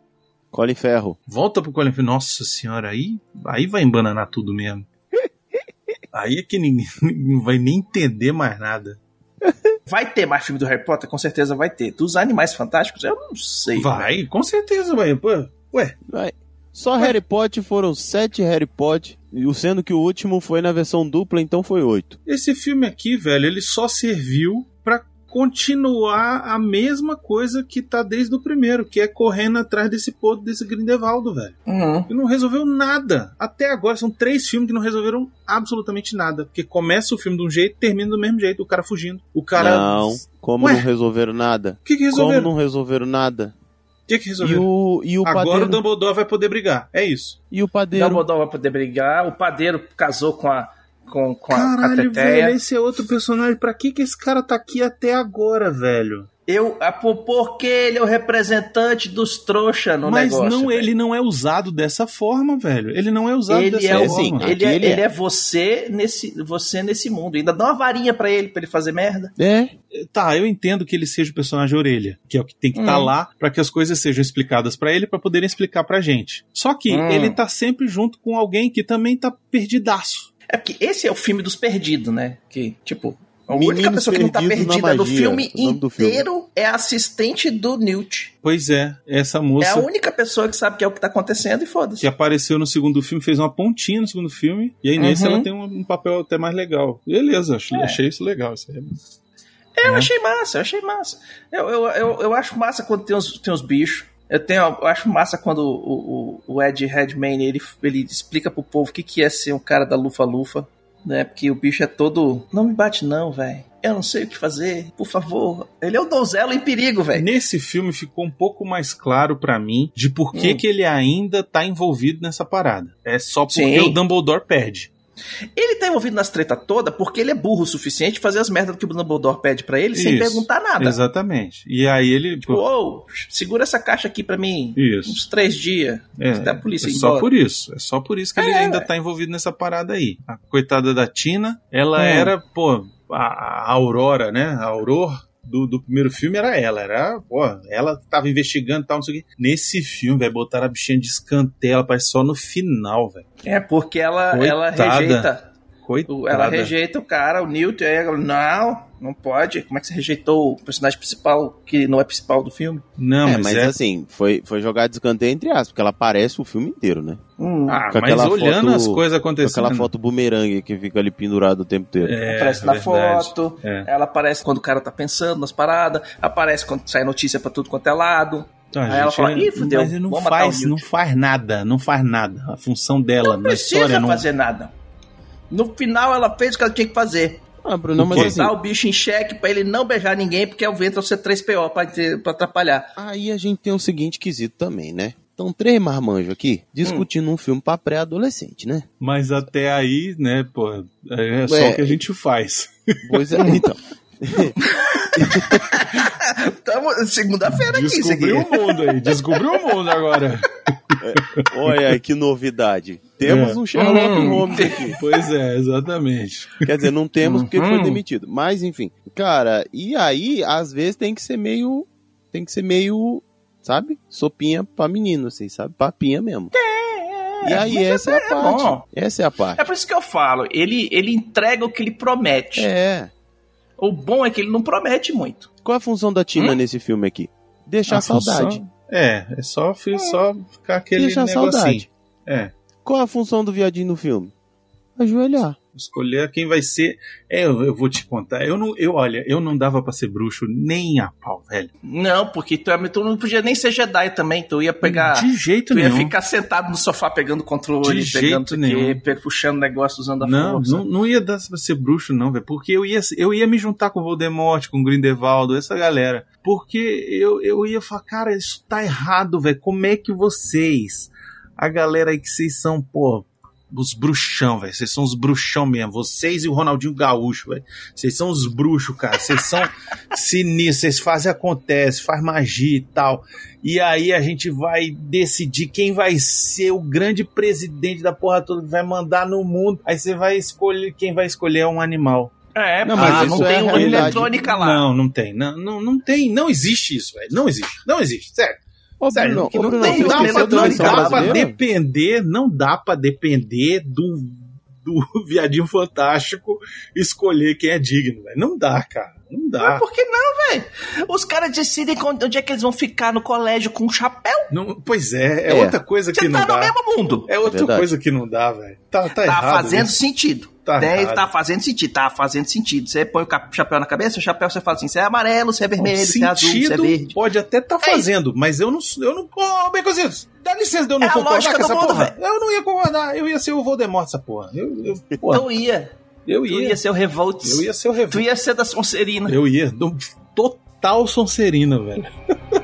Colin Ferro. Volta pro Colin Farrell. Nossa senhora, aí, aí vai embananar tudo mesmo. Aí é que ninguém não vai nem entender mais nada. Vai ter mais filme do Harry Potter? Com certeza vai ter. Dos Animais Fantásticos? Eu não sei. velho. Vai, com certeza vai. Pô, ué, Vai. Só Harry Potter foram sete Harry Potter, e o- sendo que o último foi na versão dupla, então foi oito. esse filme aqui, velho, ele só serviu continuar a mesma coisa que tá desde o primeiro, que é correndo atrás desse podre desse Grindelwaldo, velho. Uhum. E não resolveu nada. Até agora são três filmes que não resolveram absolutamente nada. Porque começa o filme de um jeito e termina do mesmo jeito. O cara fugindo. O cara. Não, como Ué? não resolveram nada? O que, que Como resolveram? não resolveram nada? O que, que E resolveram? o, e o Agora padeiro? o Dumbledore vai poder brigar. É isso. E o padeiro? Dumbledore vai poder brigar. O padeiro casou com a, com, com a, a Caralho, Teteia. velho, esse é outro personagem. Pra que, que esse cara tá aqui até agora, velho? Eu, ah, por- porque ele é o representante dos trouxa no Mas negócio. não, velho. ele não é usado dessa forma, velho. Ele não é usado Ele dessa é, o, assim, forma. ele, é, Aquele é. ele é você nesse, você nesse mundo. Ainda dá uma varinha pra ele, pra ele fazer merda. É, Tá, eu entendo que ele seja o personagem orelha, que é o que tem que estar Hum. lá pra que as coisas sejam explicadas pra ele pra poderem explicar pra gente. Só que Hum. ele tá sempre junto com alguém que também tá perdidaço. É porque esse é o filme dos perdidos, né? Que, tipo, a Meninos única pessoa que não tá perdida filme do filme. inteiro é a assistente do Newt. Pois é, essa É a moça única pessoa que sabe que é o que tá acontecendo e foda-se. que apareceu no segundo filme fez uma pontinha no segundo filme e aí nesse Uhum. ela tem um, um papel até mais legal. Beleza, achei, É. achei isso legal. Isso aí. É, eu né? achei massa, eu achei massa. Eu, eu, eu, eu acho massa quando tem os, tem os bichos. Eu, tenho, eu acho massa quando o, o, o Ed Redmayne ele, ele explica pro povo o que, que é ser um cara da lufa-lufa. Né? Porque o bicho é todo. Não me bate, não, velho. Eu não sei o que fazer, por favor. Ele é o donzelo em perigo, velho. Nesse filme ficou um pouco mais claro pra mim de por que, Hum. que ele ainda tá envolvido nessa parada. É só porque Sim. o Dumbledore perde. Ele tá envolvido nas treta toda porque ele é burro o suficiente fazer as merdas que o Dumbledore pede pra ele sem Isso. perguntar nada. Exatamente. E aí ele. Tipo, ô, segura essa caixa aqui pra mim Isso. uns três dias. É, até a polícia é só embora. por isso. É só por isso que ele É, ainda ué. tá envolvido nessa parada aí. A coitada da Tina, ela Hum. era, pô, a, a Aurora, né? A Aurora do, do primeiro filme era ela. Era, pô, ela tava investigando e tal, não sei o quê. Nesse filme, vai botar a bichinha de escanteio, ela aparece só no final, velho. É, porque ela, ela rejeita. Coitada. Ela rejeita o cara, o Newton, aí ela, não, não pode. Como é que você rejeitou o personagem principal, que não é principal do filme? Não, é, mas, mas é... assim, foi, foi jogado de escanteio entre aspas, porque ela aparece o filme inteiro, né? Hum, Ah, com mas olhando foto- as coisas acontecendo. aquela foto bumerangue que fica ali pendurado o tempo inteiro. É, aparece na verdade. foto, É. ela aparece quando o cara tá pensando nas paradas, aparece quando sai notícia pra tudo quanto é lado. Tá, Aí ela fala, "Ih, fudeu, mas ele não faz, o Newt." não faz nada, não faz nada. A função dela Não na precisa história não. fazer nada. No final ela fez o que ela tinha que fazer. Ah, Bruno, mas assim, Botar o bicho em xeque pra ele não beijar ninguém, porque é o ventre ser 3PO pra, ter- pra atrapalhar. aí a gente tem o seguinte quesito também, né? Estão três marmanjos aqui discutindo um filme pra pré-adolescente, né? Mas até aí, né, pô, é só É. o que a gente faz. Pois é, então. Segunda-feira aqui. Descobriu o mundo aí, descobriu o mundo agora. Olha aí que novidade. Temos É. um Sherlock Hum. Holmes aqui. Pois é, exatamente. Quer dizer, não temos porque ele foi Uhum. demitido. Mas enfim, cara, e aí às vezes tem que ser meio tem que ser meio, sabe? Sopinha pra menino, assim, sabe? Papinha mesmo. E aí mas essa é, é a parte. bom. Essa é a parte. É por isso que eu falo, ele, ele entrega o que ele promete. É. O bom é que ele não promete muito. Qual é a função da Tina Hum? nesse filme aqui? Deixar A saudade. função- É, é só, fi- só ficar aquele Deixar negocinho. saudade. É. Qual é a função do viadinho no filme? Ajoelhar. Escolher quem vai ser. É, eu, eu vou te contar. Eu não, eu olha, eu não dava pra ser bruxo nem a pau, velho. Não, porque tu, é- tu não podia nem ser Jedi também. Tu ia pegar. de jeito Tu ia nenhum. ficar sentado no sofá pegando controle, De pegando jeito nenhum. pe- puxando negócio usando a Não, força. não, não ia dar pra ser bruxo, não, velho. Porque eu ia, eu ia me juntar com o Voldemort, com o Grindelwald, essa galera. Porque eu, eu ia falar, cara, isso tá errado, velho. Como é que vocês, a galera aí que vocês são, pô, os bruxão, velho. Vocês são os bruxão mesmo. Vocês e o Ronaldinho Gaúcho, velho. Vocês são os bruxos, cara. Vocês são sinistros. Vocês fazem acontece, faz magia e tal. E aí a gente vai decidir quem vai ser o grande presidente da porra toda que vai mandar no mundo. Aí você vai escolher, quem vai escolher é um animal. É, Não, mas mas não isso é tem a uma eletrônica lá. Não, não tem. Não, não, não tem. Não existe isso, velho. Não existe. Não existe. Sério. Sério, não, tem, você não, dá pra, não dá pra brasileira? depender, não dá pra depender do, do viadinho fantástico escolher quem é digno, velho. Não dá, cara. Não dá. Mas por que não, velho? Os caras decidem quando- onde é que eles vão ficar no colégio com um chapéu. Não, pois é, é, É. outra coisa que Você não tá no dá. mesmo mundo. É outra Verdade. coisa que não dá, velho. Tá, tá, Tá errado. fazendo isso. sentido. Tá Né? errado. Tá fazendo sentido, tá fazendo sentido. Você põe o chapéu na cabeça, o chapéu você fala assim, você é amarelo, você é vermelho, você é azul, você é verde. pode até estar É fazendo, mas eu não. Eu não Ô, Becozitos, dá licença de eu não É concordar com essa mundo, porra. velho. Eu não ia concordar, eu ia ser o Voldemort essa porra. Eu, eu, porra, Então ia. eu Tu ia. ia ser o Revolts. Eu ia ser o Tu Revolta. ia ser da Sonserina. Eu ia. do- Total Sonserina, velho.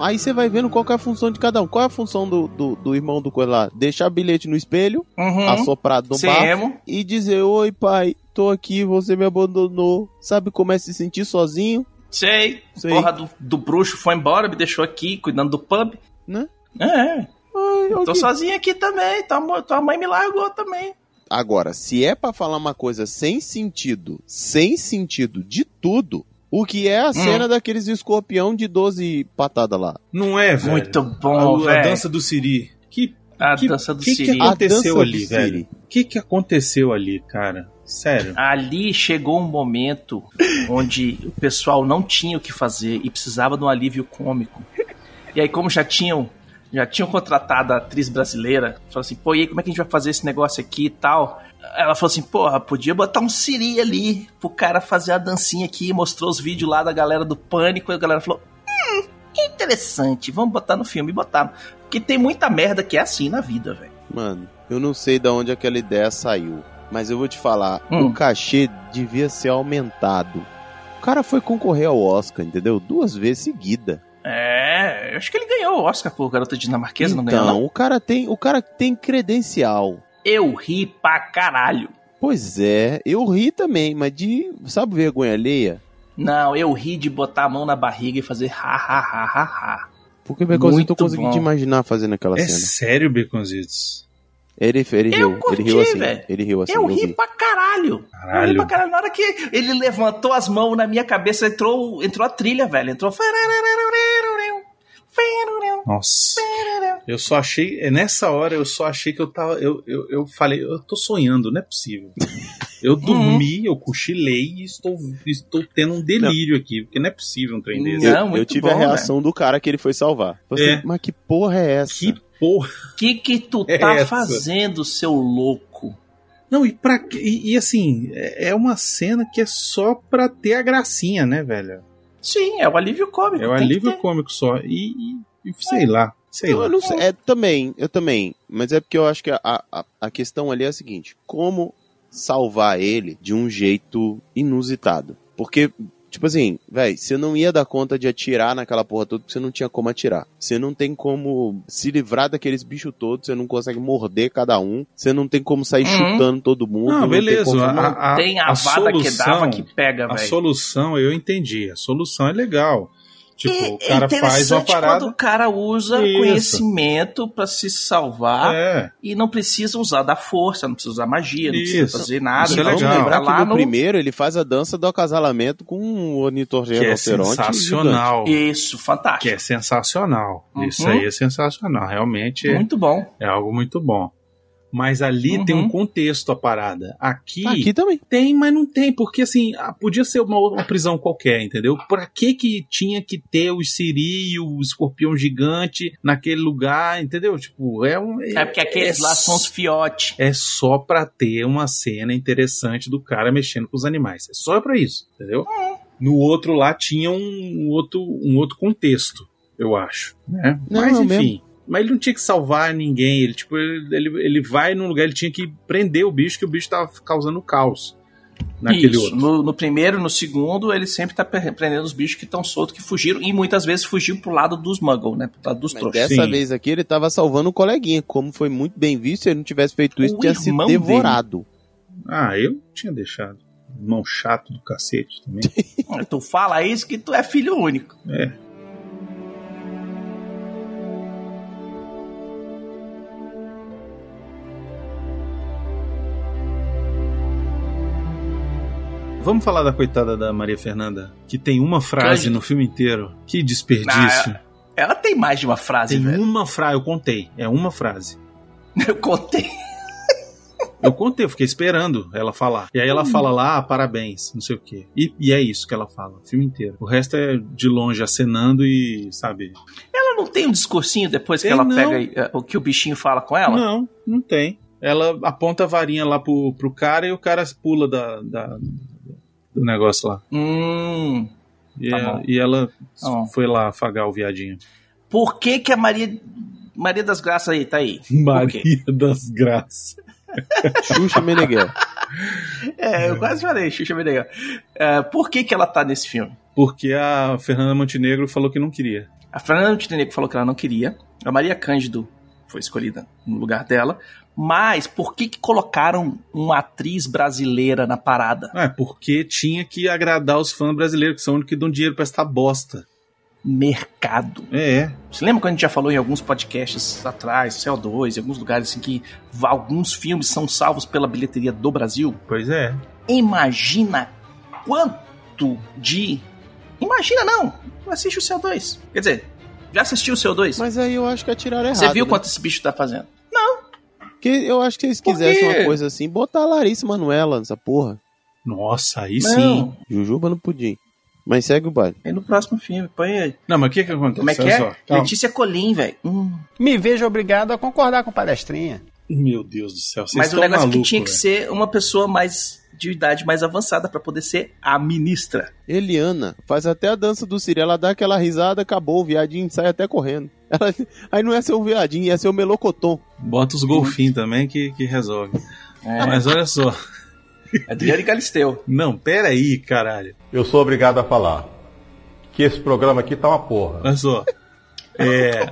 Aí você vai vendo qual é a função de cada um. Qual é a função do, do, do irmão do coisa lá? Deixar bilhete no espelho, Uhum. assoprado no emo. e dizer: Oi, pai, tô aqui, você me abandonou. Sabe como é se sentir sozinho? Sei. Sei. Porra do, do bruxo foi embora, me deixou aqui cuidando do pub. Né? É. Ai, Eu tô ok. sozinho aqui também. Tua, tua mãe me largou também. Agora, se é pra falar uma coisa sem sentido, sem sentido de tudo, o que é a cena daqueles escorpião de 12 patadas lá? Não é, velho. Muito bom, a, a dança do Siri. Que A que, dança do que, Siri. que aconteceu ali, velho? O que, que aconteceu ali, cara? Sério. Ali chegou um momento onde o pessoal não tinha o que fazer e precisava de um alívio cômico. E aí, como já tinham, já tinham contratado a atriz brasileira, falou assim, pô, e aí, como é que a gente vai fazer esse negócio aqui e tal? Ela falou assim, porra, podia botar um Siri ali pro cara fazer a dancinha aqui, mostrou os vídeos lá da galera do pânico, e a galera falou, hum, interessante, vamos botar no filme, e botaram. Porque tem muita merda que é assim na vida, velho. Mano, eu não sei de onde aquela ideia saiu, mas eu vou te falar, Hum. o cachê devia ser aumentado O cara foi concorrer ao Oscar, entendeu? Duas vezes seguida. É, eu acho que ele ganhou o Oscar por Garota Dinamarquesa, não ganhou? Então, Não? o cara tem, o cara tem credencial. Eu ri pra caralho. Pois é, eu ri também, mas de, sabe, vergonha alheia? Não, eu ri de botar a mão na barriga e fazer ha ha ha ha ha. Porque Beconzitos eu tô conseguindo bom. imaginar fazendo aquela É cena. sério, Baconzitos? Ele, ele riu, curti, ele riu assim, velho. ele riu assim. eu eu ri vi. pra caralho. Eu ri Caralho. pra caralho. Na hora que ele levantou as mãos na minha cabeça, entrou, entrou a trilha, velho. Entrou. Nossa. Eu só achei. Nessa hora eu só achei que eu tava. Eu, eu, eu falei, eu tô sonhando, não é possível. Eu dormi, eu cochilei e estou, estou tendo um delírio aqui, porque não é possível um trem desse. Eu, Não, eu muito tive bom, a reação do cara que ele foi salvar. Falei É. assim, mas que porra é essa? Que porra. O que que tu É tá essa. fazendo, seu louco? Não, e pra quê? e, e assim, é é uma cena que é só pra ter a gracinha, né, velho? Sim, é o alívio cômico. É o alívio cômico só. E, e- e sei lá, sei Eu, lá. não sei, é também, eu também. Mas é porque eu acho que a, a, a questão ali é a seguinte: como salvar ele de um jeito inusitado? Porque, tipo assim, velho, você não ia dar conta de atirar naquela porra toda porque você não tinha como atirar. Você não tem como se livrar daqueles bichos todos, você não consegue morder cada um, você não tem como sair Uhum. chutando todo mundo. Não, tem beleza. como- A, a, Tem a, a vada que solução- dava que pega, A velho. solução eu entendi. A solução é legal. Tipo, E o cara é faz uma interessante parada. quando o cara usa Isso. conhecimento pra se salvar É, e não precisa usar da força, não precisa usar magia, não Isso. precisa fazer nada. Isso é legal. lembrar que lá no, no- primeiro ele faz a dança do acasalamento com um que é sensacional. Isso, fantástico. Que é sensacional. Uhum. Isso aí é sensacional. Realmente é, Muito bom. é algo muito bom. Mas ali Uhum. tem um contexto a parada. Aqui. Aqui também. tem, mas não tem, porque assim, podia ser uma, uma prisão qualquer, entendeu? Pra que que tinha que ter o Siri e o escorpião gigante naquele lugar, entendeu? Tipo, é um. É porque aqueles lá são os fiote. É só pra ter uma cena interessante do cara mexendo com os animais. É só pra isso, entendeu? No outro lá tinha um outro, um outro contexto, eu acho. Né? Não, Mas é enfim. Mas ele não tinha que salvar ninguém. Ele, tipo, ele, ele, ele vai num lugar, ele tinha que prender o bicho, que o bicho tava causando caos naquele Isso. outro. No, no primeiro, no segundo, ele sempre tá pre- prendendo os bichos que estão soltos, que fugiram, e muitas vezes fugiu pro lado dos Muggle, né? Pro lado dos Mas trouxas. dessa Sim. vez aqui ele tava salvando o coleguinha. Como foi muito bem visto, se ele não tivesse feito isso, O tinha sido devorado. Ah, eu tinha deixado. Mão chato do cacete também. Tu fala isso que tu é filho único. É. Vamos falar da coitada da Maria Fernanda, que tem uma frase Cândido. no filme inteiro. Que desperdício. Ela tem mais de uma frase, tem velho. uma frase, eu contei. É uma frase. Eu contei. Eu contei, eu fiquei esperando ela falar. E aí ela fala lá, ah, parabéns, não sei o quê. E, e é isso que ela fala, o filme inteiro. O resto é de longe acenando e, sabe, Ela não tem um discursinho depois que Tem, ela não. pega eh, o que o bichinho fala com ela? Não, não tem. Ela aponta a varinha lá pro, pro cara e o cara pula da, da- do negócio lá. Hum. E, Tá é- bom. e ela Tá foi lá afagar o viadinho. Por que que a Maria... Maria das Graças aí, tá aí? Maria das Graças. Xuxa Meneghel. É, eu quase falei, Xuxa Meneghel. É, por que que ela tá nesse filme? Porque a Fernanda Montenegro falou que não queria. A Fernanda Montenegro falou que ela não queria. A Maria Cândido foi escolhida no lugar dela. Mas por que que colocaram uma atriz brasileira na parada? É porque tinha que agradar os fãs brasileiros, que são os únicos que dão dinheiro pra essa bosta. Mercado. É, Você lembra quando a gente já falou em alguns podcasts atrás, CO2, em alguns lugares assim que alguns filmes são salvos pela bilheteria do Brasil? pois é. Imagina quanto de. Imagina não! Assiste o CO2. Quer dizer, já assistiu o CO2? Mas aí eu acho que atiraram errado. Você viu né? quanto esse bicho tá fazendo? Porque eu acho que se eles quisessem uma coisa assim, botar a Larissa Manoela nessa porra. Nossa, aí Não. sim. Jujuba no pudim. Mas segue o baile. Aí no próximo filme, põe aí. Não, mas o que que acontece? Como é que é? Letícia Colim, velho. Hum. Me vejo obrigado a concordar com palestrinha. Meu Deus do céu, vocês Mas o negócio é malucos, que tinha que velho. ser uma pessoa mais de idade mais avançada pra poder ser a ministra. Eliana faz até a dança do Siri. Ela dá aquela risada, acabou. O viadinho sai até correndo. Ela- aí não ser um viadinho, ia ser o melocotom. Bota os golfinhos também que, que resolve. É. Mas olha só. Adriane Galisteu. Não, pera aí, caralho. Eu sou obrigado a falar que esse programa aqui tá uma porra. Olha só. É,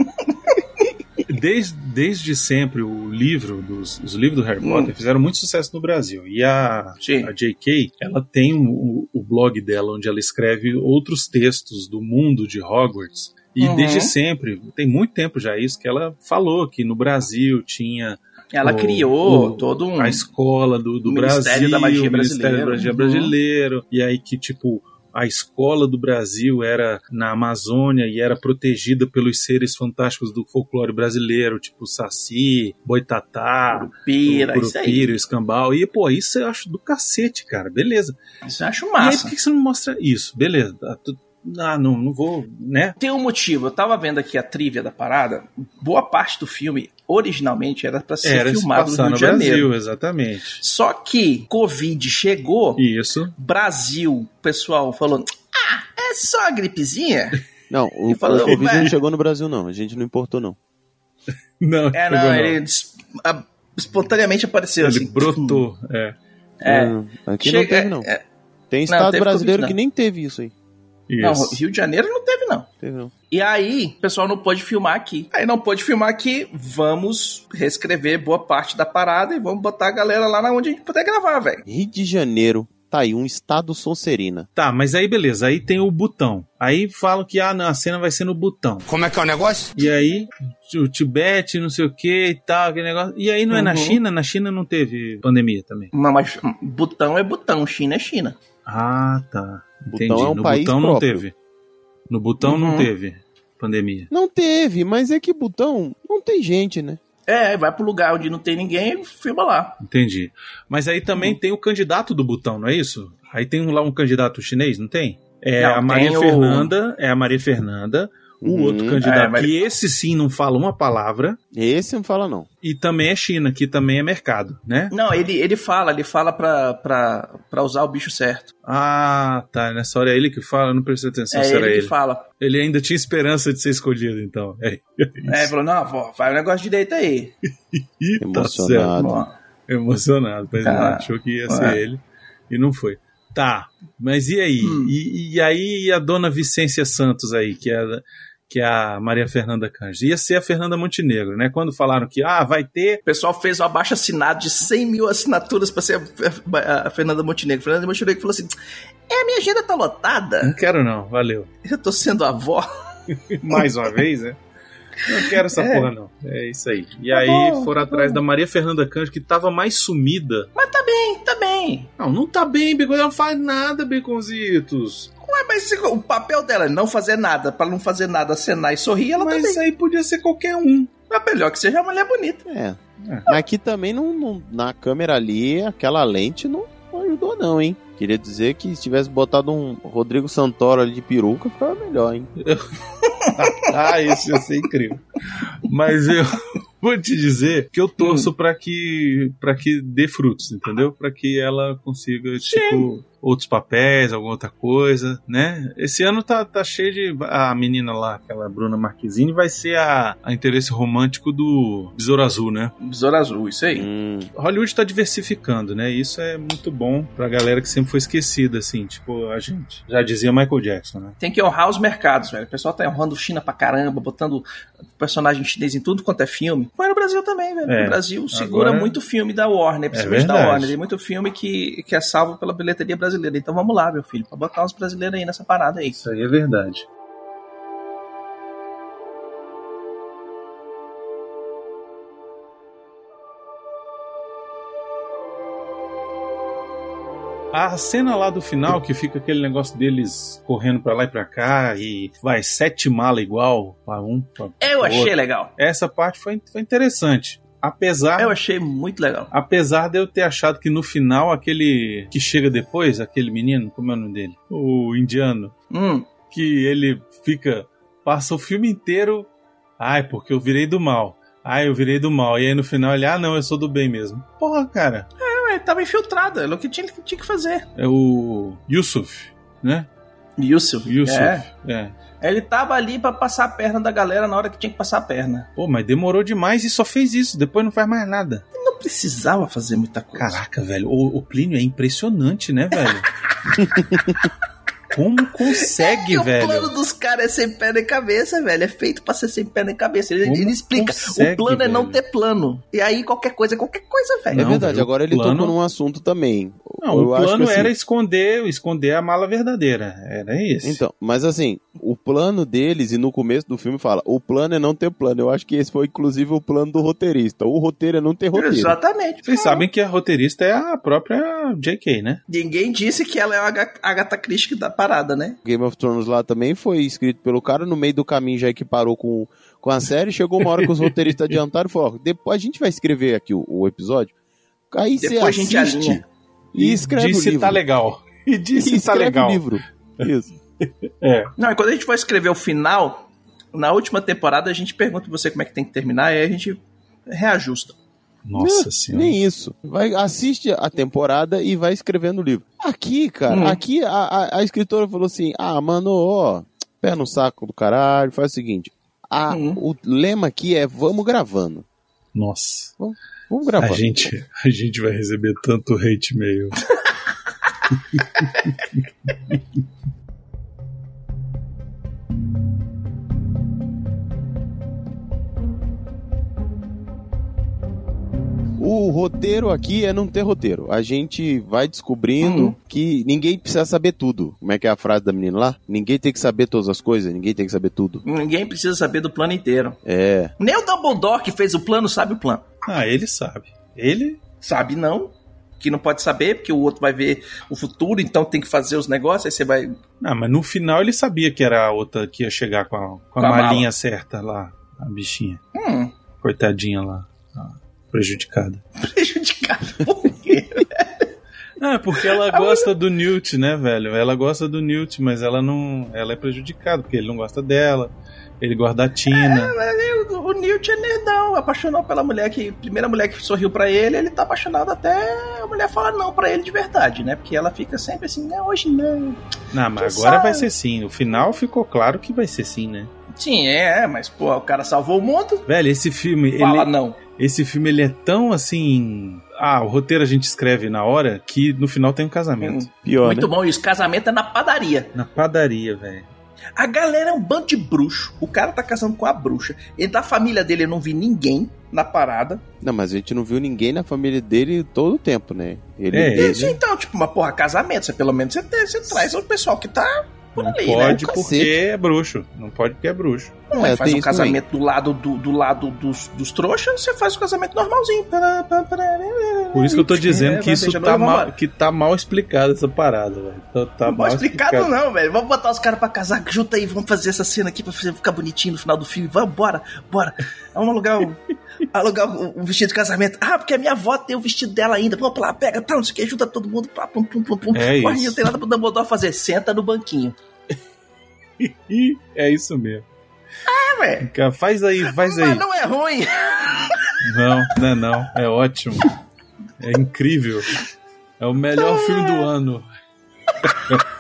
desde, desde sempre, o livro dos, os livros do Harry Hum. Potter fizeram muito sucesso no Brasil. E a, Sim. a J.K., ela tem o, o blog dela, onde ela escreve outros textos do mundo de Hogwarts. E Uhum. desde sempre, tem muito tempo já isso, que ela falou que no Brasil tinha Ela o- criou o- todo um. a escola do, do Brasil, da Magia o Ministério da Brasileiro. Magia Uhum. Brasileiro, e aí que, tipo, a escola do Brasil era na Amazônia e era protegida pelos seres fantásticos do folclore brasileiro, tipo Saci, Boitatá. Curupira, Escambau. E, pô, isso eu acho do cacete, cara. Beleza. Isso eu acho E aí, massa. por que você não mostra isso? Beleza. Ah, Ah, não, não vou, né? Tem um motivo. Eu tava vendo aqui a trivia da parada. Boa parte do filme, originalmente, era pra ser Era se filmado no passar Rio no de Janeiro. Brasil, exatamente. Só que Covid chegou, Isso. Brasil, o pessoal falou: Ah, é só a gripezinha? Não, o, falou, o Covid "Vai." não chegou no Brasil, não. A gente não importou, não. Não, É, não, ele es- a- espontaneamente apareceu Ele assim. brotou, é. É. Não, aqui Chega- não teve, não. é, Tem Não, estado teve brasileiro Covid, que nem teve isso aí. Não, Isso. Rio de Janeiro não teve, não. Teve, não. E aí, o pessoal não pôde filmar aqui. Aí não pôde filmar aqui, vamos reescrever boa parte da parada e vamos botar a galera lá na onde a gente puder gravar, velho. Rio de Janeiro, tá aí, um estado Sonserina. Tá, mas aí beleza, aí tem o botão. Aí falam que ah, não, a cena vai ser no botão. Como é que é o negócio? E aí, o Tibete, não sei o que e tal, aquele negócio. E aí não é na Uhum. China? Na China não teve pandemia também. Não, mas botão é botão, China é China. Ah, tá. Entendi. Butão é um no país botão não próprio. teve. No botão não Uhum. teve pandemia. Não teve, mas é que botão não tem gente, né? É, vai pro lugar onde não tem ninguém e filma lá. Entendi. Mas aí também Uhum. tem o candidato do botão, não é isso? Aí tem lá um candidato chinês, não tem? É Não, a Maria tem o- Fernanda, é a Maria Fernanda, o Uhum. outro candidato, É, mas- que esse sim não fala uma palavra, Esse não fala, não. e também é China, que também é mercado, né? Não, ele, ele fala, ele fala pra, pra, pra usar o bicho certo. Ah, tá. Nessa hora é ele que fala, eu não prestei atenção é se ele era que ele. fala. Ele ainda tinha esperança de ser escolhido, então. É, É, ele falou, não, vó, faz o negócio direito aí. Ih, tá certo. Emocionado. Emocionado, mas Ah, achou que ia ser é. ele e não foi. Tá, mas e aí? Hum. E, e aí a dona Vicência Santos aí, que é, a- que é a Maria Fernanda Cândido? Ia ser a Fernanda Montenegro, né? Quando falaram que, ah, vai ter... O pessoal fez um abaixo assinado de 100 mil assinaturas pra ser a, a- Fernanda Montenegro. Fernanda Montenegro falou assim: É, a minha agenda tá lotada. Não quero não, valeu. Eu tô sendo avó. Mais uma vez, né? Não quero essa É. porra, não. É isso aí. E Tá aí bom, foram tá atrás bom. da Maria Fernanda Cândido, que tava mais sumida. Mas tá bem, tá bem. Não, não tá bem, Bacon. Ela não faz nada, Baconzitos. Ué, mas se- o papel dela é não fazer nada, pra não fazer nada, acenar e sorrir, ela Mas também. aí podia ser qualquer um. É melhor que seja uma mulher bonita. É. É. Mas aqui também não, não- na câmera ali, aquela lente não, não ajudou não, hein? Queria dizer que se tivesse botado um Rodrigo Santoro ali de peruca, ficava melhor, hein? ah, isso ia ser incrível. Mas eu vou te dizer que eu torço pra que para que dê frutos, entendeu? Pra que ela consiga tipo outros papéis, alguma outra coisa, né? Esse ano tá, tá cheio de a menina lá, aquela Bruna Marquezine vai ser a, a interesse romântico do Besouro Azul, né? Besouro azul, isso aí. Hum, Hollywood tá diversificando, né? Isso é muito bom pra galera que sempre foi esquecida, assim, tipo a gente. Já dizia Michael Jackson, né? Tem que honrar os mercados, velho. O pessoal tá honrando China pra caramba, botando personagem chinês em tudo quanto é filme. Foi no Brasil também, velho. É, O Brasil segura agora- muito filme da Warner, principalmente da verdade. Warner. Tem muito filme que, que é salvo pela bilheteria brasileira. Então vamos lá, meu filho, pra botar uns brasileiros aí nessa parada aí. Isso aí é verdade. A cena lá do final, que fica aquele negócio deles correndo pra lá e pra cá, e vai sete malas igual pra um. Pra Eu achei outro. legal. Essa parte foi, foi interessante. Apesar, Eu achei muito legal. apesar de eu ter achado que no final, aquele que chega depois, aquele menino, como é o nome dele? O indiano, Hum, que ele fica, passa o filme inteiro, ai, porque eu virei do mal. Ai, eu virei do mal. E aí no final ele, ah, não, eu sou do bem mesmo. Porra, cara. é, tava infiltrado, era o que tinha, tinha que fazer. É o Yusuf, né? Yusuf. Yusuf. É. É. Ele tava ali pra passar a perna da galera na hora que tinha que passar a perna. Pô, mas demorou demais e só fez isso. Depois não faz mais nada. Não precisava fazer muita coisa. Caraca, velho. O, o Plínio é impressionante, né, velho? Como consegue, o velho? plano dos caras é sem pé nem cabeça, velho. É feito pra ser sem pé nem cabeça. Ele, ele explica. consegue, o plano é não velho? ter plano. E aí qualquer coisa é qualquer coisa, velho. É Não, verdade, velho, agora o ele plano- tocou num assunto também. Não, Eu o acho plano que, assim, era esconder, esconder a mala verdadeira. Era esse. Então, mas assim, o plano deles, e no começo do filme fala, o plano é não ter plano. Eu acho que esse foi inclusive o plano do roteirista. O roteiro é não ter roteiro. Exatamente. Vocês sabem que a roteirista é a própria J.K., né? Ninguém disse que ela é a Aga- Agatha Christie da parada, né? Game of Thrones lá também foi escrito pelo cara, no meio do caminho já que parou com, com a série, chegou uma hora que os roteiristas adiantaram e ó, depois a gente vai escrever aqui o, o episódio, aí você Depois a gente assiste alinha. e escreve Disse o livro. tá legal. E E disse tá escreve legal. o livro. Isso. É. Não, e quando a gente for escrever o final, na última temporada a gente pergunta pra você como é que tem que terminar e aí a gente reajusta. Nossa É, senhora. Nem isso. Vai, assiste a temporada e vai escrevendo o livro. Aqui, cara, Hum. aqui a, a, a escritora falou assim: ah, mano, ó, pé no saco do caralho, faz o seguinte. a- Hum. O lema aqui é vamos gravando. Nossa. Vamos A gravando. gente, a gente vai receber tanto hate mail. O roteiro aqui é não ter roteiro. A gente vai descobrindo Hum. que ninguém precisa saber tudo. Como é que é a frase da menina lá? Ninguém tem que saber todas as coisas, ninguém tem que saber tudo. Ninguém precisa saber do plano inteiro. É. Nem o Dumbledore que fez o plano sabe o plano. Ah, ele sabe. Ele. Sabe não. Que não pode saber, porque o outro vai ver o futuro, então tem que fazer os negócios, aí você vai. Ah, mas no final ele sabia que era a outra que ia chegar com a, com a Com a malinha certa lá, a bichinha. Hum, Coitadinha lá. a prejudicada. prejudicado. Por quê? Ah, porque ela gosta do Newt, né, velho? Ela gosta do Newt, mas ela não. Ela é prejudicada, porque ele não gosta dela. Ele gosta da Tina. o, o Newt é nerdão, apaixonou pela mulher que. Primeira mulher que sorriu pra ele, ele tá apaixonado até a mulher falar não pra ele de verdade, né? Porque ela fica sempre assim, não, hoje não. Não, mas Que agora sabe? vai ser sim. No final ficou claro que vai ser sim, né? Sim, é, mas pô, o cara salvou o mundo. Velho, esse filme. Fala ele, não. Esse filme ele é tão assim. Ah, o roteiro a gente escreve na hora que no final tem um casamento. Hum, Pior, Muito né? bom, e os casamentos é na padaria. Na padaria, velho. A galera é um bando de bruxo. O cara tá casando com a bruxa. E da família dele eu não vi ninguém na parada. Não, mas a gente não viu ninguém na família dele todo o tempo, né? Ele, É, ele- Isso, então, tipo, uma porra, casamento. Você, pelo menos você, você traz o pessoal que tá Não ali, pode né? porque é bruxo. Não pode porque é bruxo. Não, É, mas faz um casamento do lado, do, do lado dos, dos trouxas, você faz o casamento normalzinho. Por isso que eu tô dizendo É, que isso tá mal, que tá mal explicado essa parada, velho. Tá, tá Não mal pode explicado, não, velho. Vamos botar os caras pra casar junto aí, vamos fazer essa cena aqui pra fazer- ficar bonitinho no final do filme. Vamos, bora, bora. Vamos alugar o, alugar o, o vestido de casamento. Ah, porque a minha avó tem o vestido dela ainda. Vamos lá, pega, tá, não sei o que, ajuda todo mundo. Pá, pum, pum, pum, pum. É isso. não tem nada pro Dumbledore fazer. Senta no banquinho. É isso mesmo. É, velho. Cara, Faz aí, faz aí. Mas não é ruim. Não, não é não. É ótimo. É incrível. É o melhor filme do ano.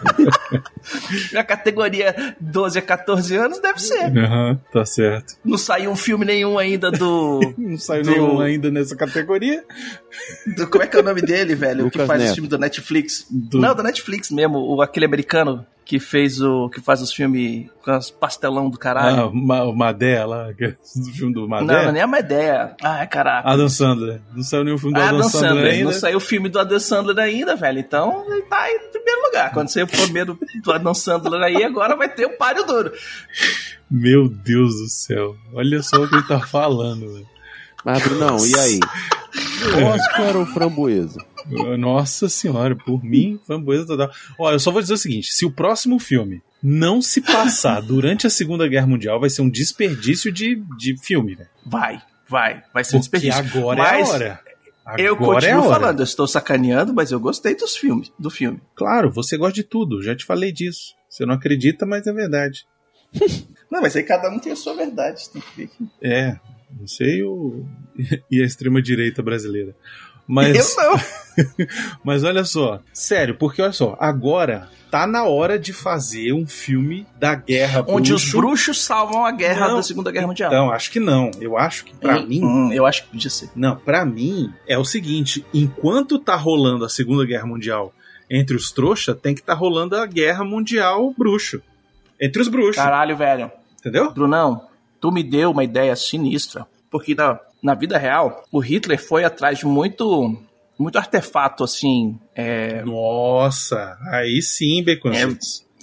Na categoria 12 a 14 anos deve ser. Aham, tá certo. Não saiu um filme nenhum ainda do. Não saiu Do- nenhum ainda nessa categoria. do- como é que é o nome dele, velho? O que faz Neto. os filmes do Netflix. Do- Não, do Netflix mesmo, o, aquele americano que fez o. que faz os filmes com as pastelão do Ah, caralho. o Ma- o Madé lá, que é do filme do Madé. não, não é nem uma ideia. Ai, caraca. Adam Sandler. Não saiu nenhum filme do Ah, Adam, Adam Sandler, Sandler. ainda. Não saiu o filme do Adam Sandler ainda, velho. Então ele tá aí em primeiro lugar. Quando sair o primeiro do Adam Sandler aí, agora vai ter o páreo duro. Meu Deus do céu. Olha só o que ele tá falando, velho. Mas, Brunão, e aí? Oscar ou framboesa? Nossa senhora, por mim, framboesa total. Olha, eu só vou dizer o seguinte: se o próximo filme não se passar durante a Segunda Guerra Mundial, vai ser um desperdício de, de filme, velho. Vai, vai. Vai ser um Porque desperdício. agora Mas é a hora. Agora Eu é continuo hora. falando, eu estou sacaneando, mas eu gostei dos filmes, do filme. Claro, você gosta de tudo, já te falei disso. Você não acredita, mas é verdade. Não, mas aí cada um tem a sua verdade. Tem que ver que... É, não sei o. e a extrema-direita brasileira. Mas, Eu não. mas olha só, sério, porque olha só, agora tá na hora de fazer um filme da guerra Onde os bruxo. bruxos salvam a guerra Não, da Segunda Guerra Mundial. Então, acho que não. Eu acho que pra Hum, mim hum, eu acho que podia ser. Não, pra mim é o seguinte: enquanto tá rolando a Segunda Guerra Mundial entre os trouxa, tem que tá rolando a Guerra Mundial bruxo. Entre os bruxos. Caralho, velho. Entendeu? Brunão, tu me deu uma ideia sinistra. Porque na, na vida real, o Hitler foi atrás de muito, muito artefato, assim, é, Nossa, aí sim, Bacon. É,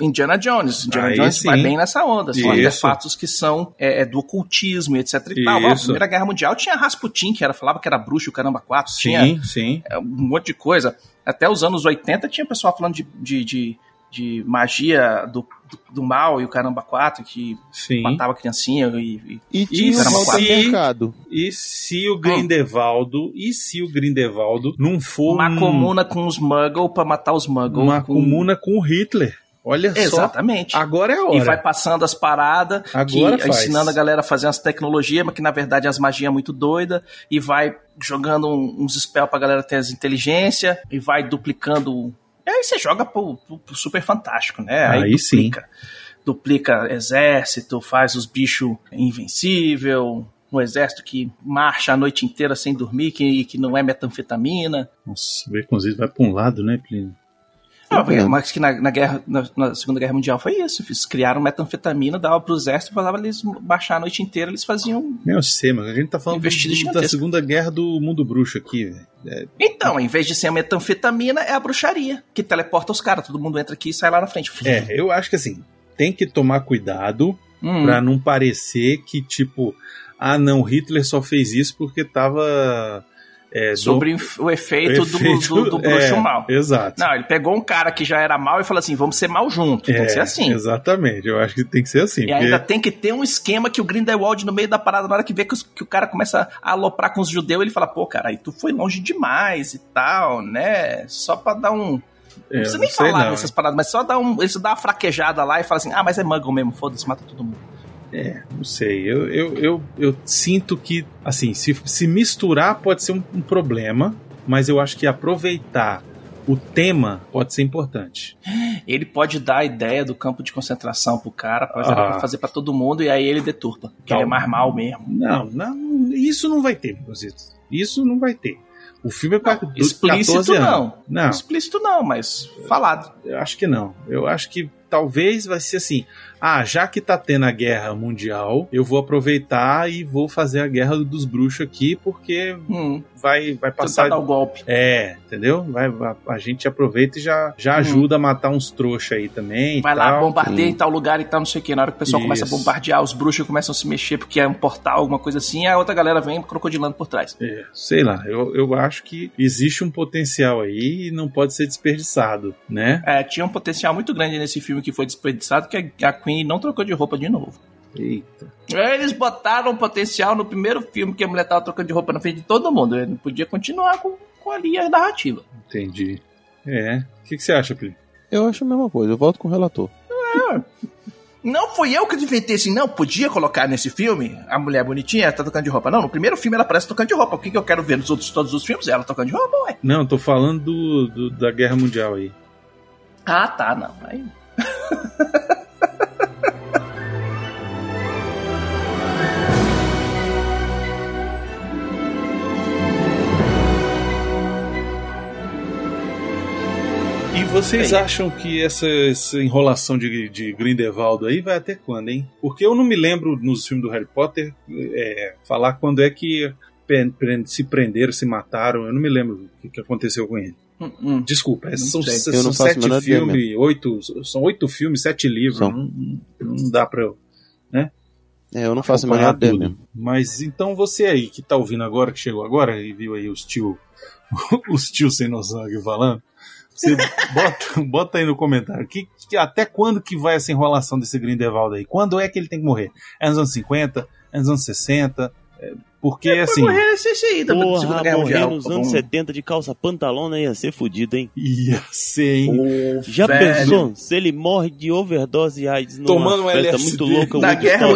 Indiana Jones. Indiana Aí Jones sim. vai bem nessa onda. São Isso. artefatos que são é, é, do ocultismo e etc e tal. Ó. Primeira Guerra Mundial tinha Rasputin, que era, falava que era bruxo, caramba, quatro. Tinha Sim, sim. é, um monte de coisa. Até os anos 80 tinha pessoal falando de, de, de, de magia do, do, do mal e o caramba 4, que Sim. matava criancinha e, e- E tinha mercado. E se o Grindelwaldo, e se o Grindelwaldo não for uma um- comuna com os Muggle pra matar os Muggle. uma com... comuna com o Hitler? Olha Exatamente. só. Agora é a E hora. vai passando as paradas, Agora que, faz. ensinando a galera a fazer umas tecnologias, mas que na verdade as magias é muito doida, e vai jogando um- uns spells pra galera ter as inteligência, e vai duplicando. Aí você joga pro, pro- pro super fantástico, né? Aí, Aí duplica. Duplica exército, faz os bichos invencível, um exército que marcha a noite inteira sem dormir, que, que não é metanfetamina. Nossa, o Baconzitos vai pra um lado, né, Plínio? Ah, vendo. mas que na, na guerra, na, na Segunda Guerra Mundial foi isso. Eles criaram metanfetamina, dava pro exército, falava eles baixar a noite inteira, eles faziam. Eu sei, mas a gente tá falando do- da. Segunda Guerra do Mundo Bruxo aqui, velho. É, Então, em vez de ser a metanfetamina, é a bruxaria, que teleporta os caras. Todo mundo entra aqui e sai lá na frente. É, eu acho que assim, tem que tomar cuidado Hum. pra não parecer que, tipo, ah, não, Hitler só fez isso porque tava. É, do- Sobre o efeito, do- efeito- do, do bruxo é, mal. Exato. Não, ele pegou um cara que já era mal e falou assim: vamos ser mal junto. Tem É, que ser assim. Exatamente, eu acho que tem que ser assim. E porque- ainda tem que ter um esquema que o Grindelwald, no meio da parada, na hora que vê que, os- que o cara começa a aloprar com os judeus, ele fala, pô, cara, aí tu foi longe demais e tal, né? Só pra dar um. Não É, precisa nem falar não, nessas paradas, mas só dar um. Ele só dá uma fraquejada lá e fala assim: ah, mas é muggle mesmo, foda-se, mata todo mundo. É, não sei. Eu, eu, eu, eu sinto que, assim, se, se misturar pode ser um, um problema, mas eu acho que aproveitar o tema pode ser importante. Ele pode dar a ideia do campo de concentração pro cara, pode Ah. pra fazer pra todo mundo, e aí ele deturpa. Que ele é mais mal mesmo. Não, não isso não vai ter, Bicositos. Isso não vai ter. O filme é para Explícito 14 anos. não. Não, Explícito não, mas falado. eu acho que não. Eu acho que talvez vai ser assim. Ah, já que tá tendo a guerra mundial, eu vou aproveitar e vou fazer a guerra dos bruxos aqui, porque Hum, vai, vai tentar passar. dar o golpe. É, entendeu? Vai, vai- a gente aproveita e já, já Hum. ajuda a matar uns trouxa aí também. e Vai lá, tal. bombardeia em tal lugar e tal, não sei o que. Na hora que o pessoal Isso. começa a bombardear, os bruxos começam a se mexer porque é um portal, alguma coisa assim, a outra galera vem crocodilando por trás. É, sei lá, eu, eu acho que existe um potencial aí e não pode ser desperdiçado, né? É, tinha um potencial muito grande nesse filme que foi desperdiçado, que a Queen não trocou de roupa de novo. Eita. Eles botaram um potencial no primeiro filme que a mulher tava trocando de roupa na frente de todo mundo. Ele não podia continuar com, com a linha narrativa. Entendi. É. O que, que você acha, Pli? Eu acho a mesma coisa, eu volto com o relator. Não fui eu que inventei assim, não, podia colocar nesse filme a mulher bonitinha, tá trocando de roupa. Não, no primeiro filme ela parece trocando de roupa. O que, que eu quero ver nos outros todos os filmes? Ela trocando de roupa, ué. Não, eu tô falando do, do- da Guerra Mundial aí. Ah, tá, não. Aí... E vocês acham que essa, essa enrolação de, de Grindelwald aí vai até quando, hein? Porque eu não me lembro nos filmes do Harry Potter é, falar quando é que se prenderam, se mataram. Eu não me lembro o que, que aconteceu com ele. Hum, hum. Desculpa, são, sei. são Eu não faço a sete filmes, oito, são oito filmes, sete livros. São. Não, não dá pra eu É, eu não faço a menor ideia mesmo. Mas então você aí que tá ouvindo agora, que chegou agora e viu aí os tio, os tio sem noção aqui falando, você bota, bota aí no comentário. Que, que- até quando que vai essa enrolação desse Grindelwald aí? Quando é que ele tem que morrer? É nos anos 50? É nos anos 60? É, porque assim. Morrer esse esse aí da Segunda Porra, Guerra morrer Mundial. nos tá anos bom? 70 de calça pantalona ia ser fudido, hein? Ia ser, hein? Já Velho. pensou? Se ele morre de overdose e AIDS numa Tomando um festa LSD. muito louca, Na guerra,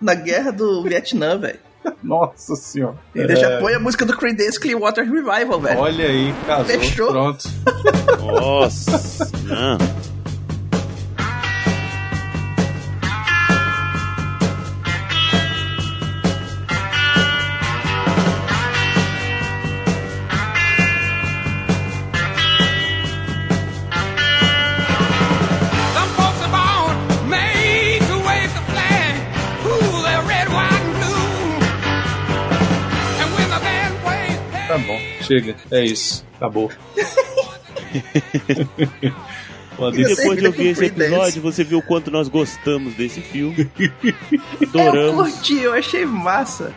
na guerra do Vietnã, velho. Nossa senhora. Ele já põe a música do Creedence Clearwater Revival, velho. Olha aí, casou. Fechou. Pronto. Nossa, não. Chega. É isso. Acabou. E depois de ouvir esse episódio, você viu o quanto nós gostamos desse filme. Eu Adoramos. curti, eu achei massa.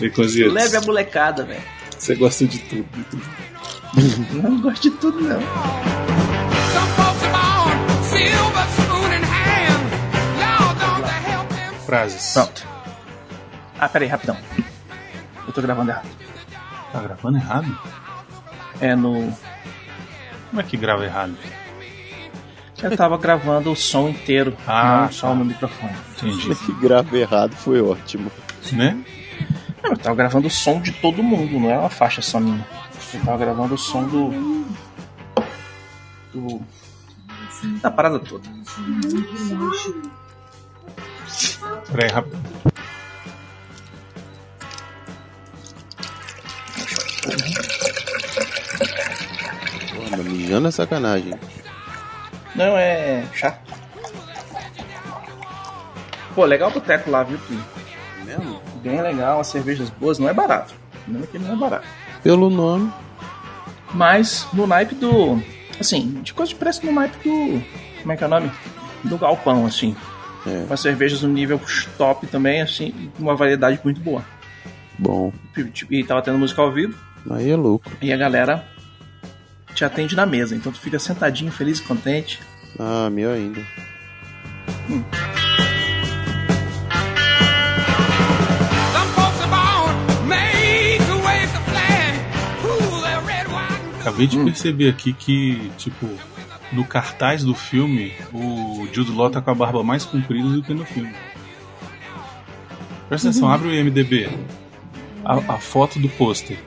Baconzitos, Leve a molecada, velho. Você gosta de tudo. de tudo. Não gosto de tudo, não. Frases. Pronto. Ah, peraí, rapidão. Eu tô gravando errado. Tá gravando errado? É no. Como é que grava errado? Eu tava gravando o som inteiro, Ah, não só no microfone. Entendi. Que grave errado foi ótimo. Né? Não, eu tava gravando o som de todo mundo, não é uma faixa só minha. Eu tava gravando o som do. do. da parada toda. Peraí, rápido. Porra, mas mijando é sacanagem. Não, é. chato. Pô, legal o boteco lá, viu, Pim? Mesmo? Bem legal, as cervejas boas, não é barato. Não é que não é barato. Pelo nome. Mas no naipe do. Assim, de coisa de preço no naipe do. Como é que é o nome? Do galpão, assim. É. Com as cervejas no nível top também, assim, uma variedade muito boa. Bom, E tava tendo música ao vivo, aí é louco. e a galera te atende na mesa. Então tu fica sentadinho, feliz e contente. Ah, meu ainda. Blue. Acabei de perceber aqui que, tipo, no cartaz do filme, o Jude Law tá com a barba mais comprida do que no filme. Presta atenção, abre o IMDB. A, a foto do pôster.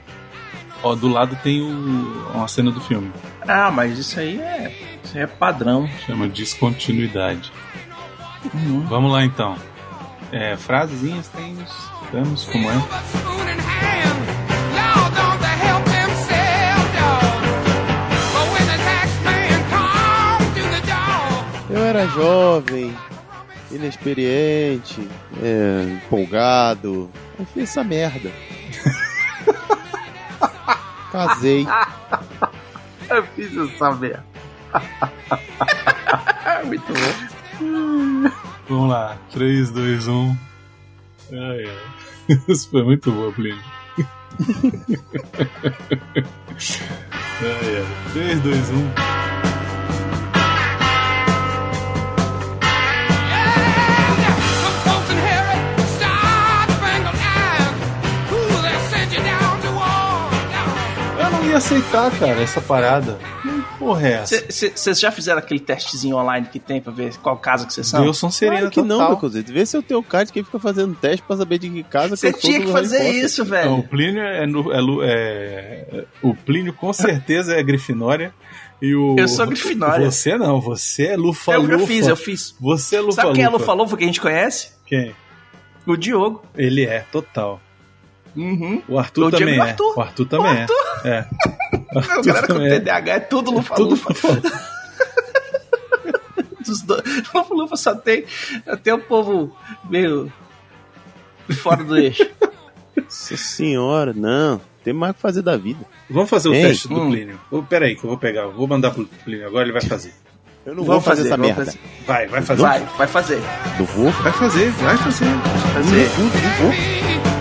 Ó, do lado tem o, uma cena do filme. Ah, mas isso aí é. Isso aí é padrão. Chama descontinuidade. Uhum. Vamos lá então. É, frasezinhas temos. Temos como é. Eu era jovem, inexperiente, é, empolgado. Eu fiz essa merda. Casei. Eu fiz essa merda. Muito bom. Vamos lá. 3, 2, 1. Ai, ai. Isso foi muito boa, Plínio. ai, ai. 3, 2, 1. Ia aceitar, cara, essa parada. Que porra é essa? Vocês já fizeram aquele testezinho online que tem pra ver qual casa que vocês são? Deus são serena Claro que não, total. Becozito. Vê se eu tenho cara de quem fica fazendo teste pra saber de que casa Você que eu sou tinha que fazer isso, Não, velho. o Plínio é, no- é lu- é- O Plínio com certeza é Grifinória. E o. Eu sou Grifinória. Você não, você é Lufa Eu, Lufa. eu fiz, eu fiz. Você é Lufa Sabe quem é Lufa. Lufa Lufa que a gente conhece? Quem? O Diogo. Ele é, total. Uhum. O Arthur Diego também o é. Arthur. O Arthur também O Arthur. é. É. O Arthur galera com também é. TDAH é tudo Lufa Tudo Lufa. Lufa Lufa. Dos dois. Lufa Lufa só tem até o povo meio fora do eixo. Nossa senhora, não. Tem mais o que fazer da vida. Vamos fazer o Ei. teste do Hum. Plínio. Oh, peraí, que eu vou pegar. Vou mandar pro Plínio agora, ele vai fazer. Eu não Vamos vou fazer, essa vamos merda. fazer. Vai, vai fazer. Vai, vai fazer. Não vou. Vai fazer, vai fazer. Fazer. Não vou.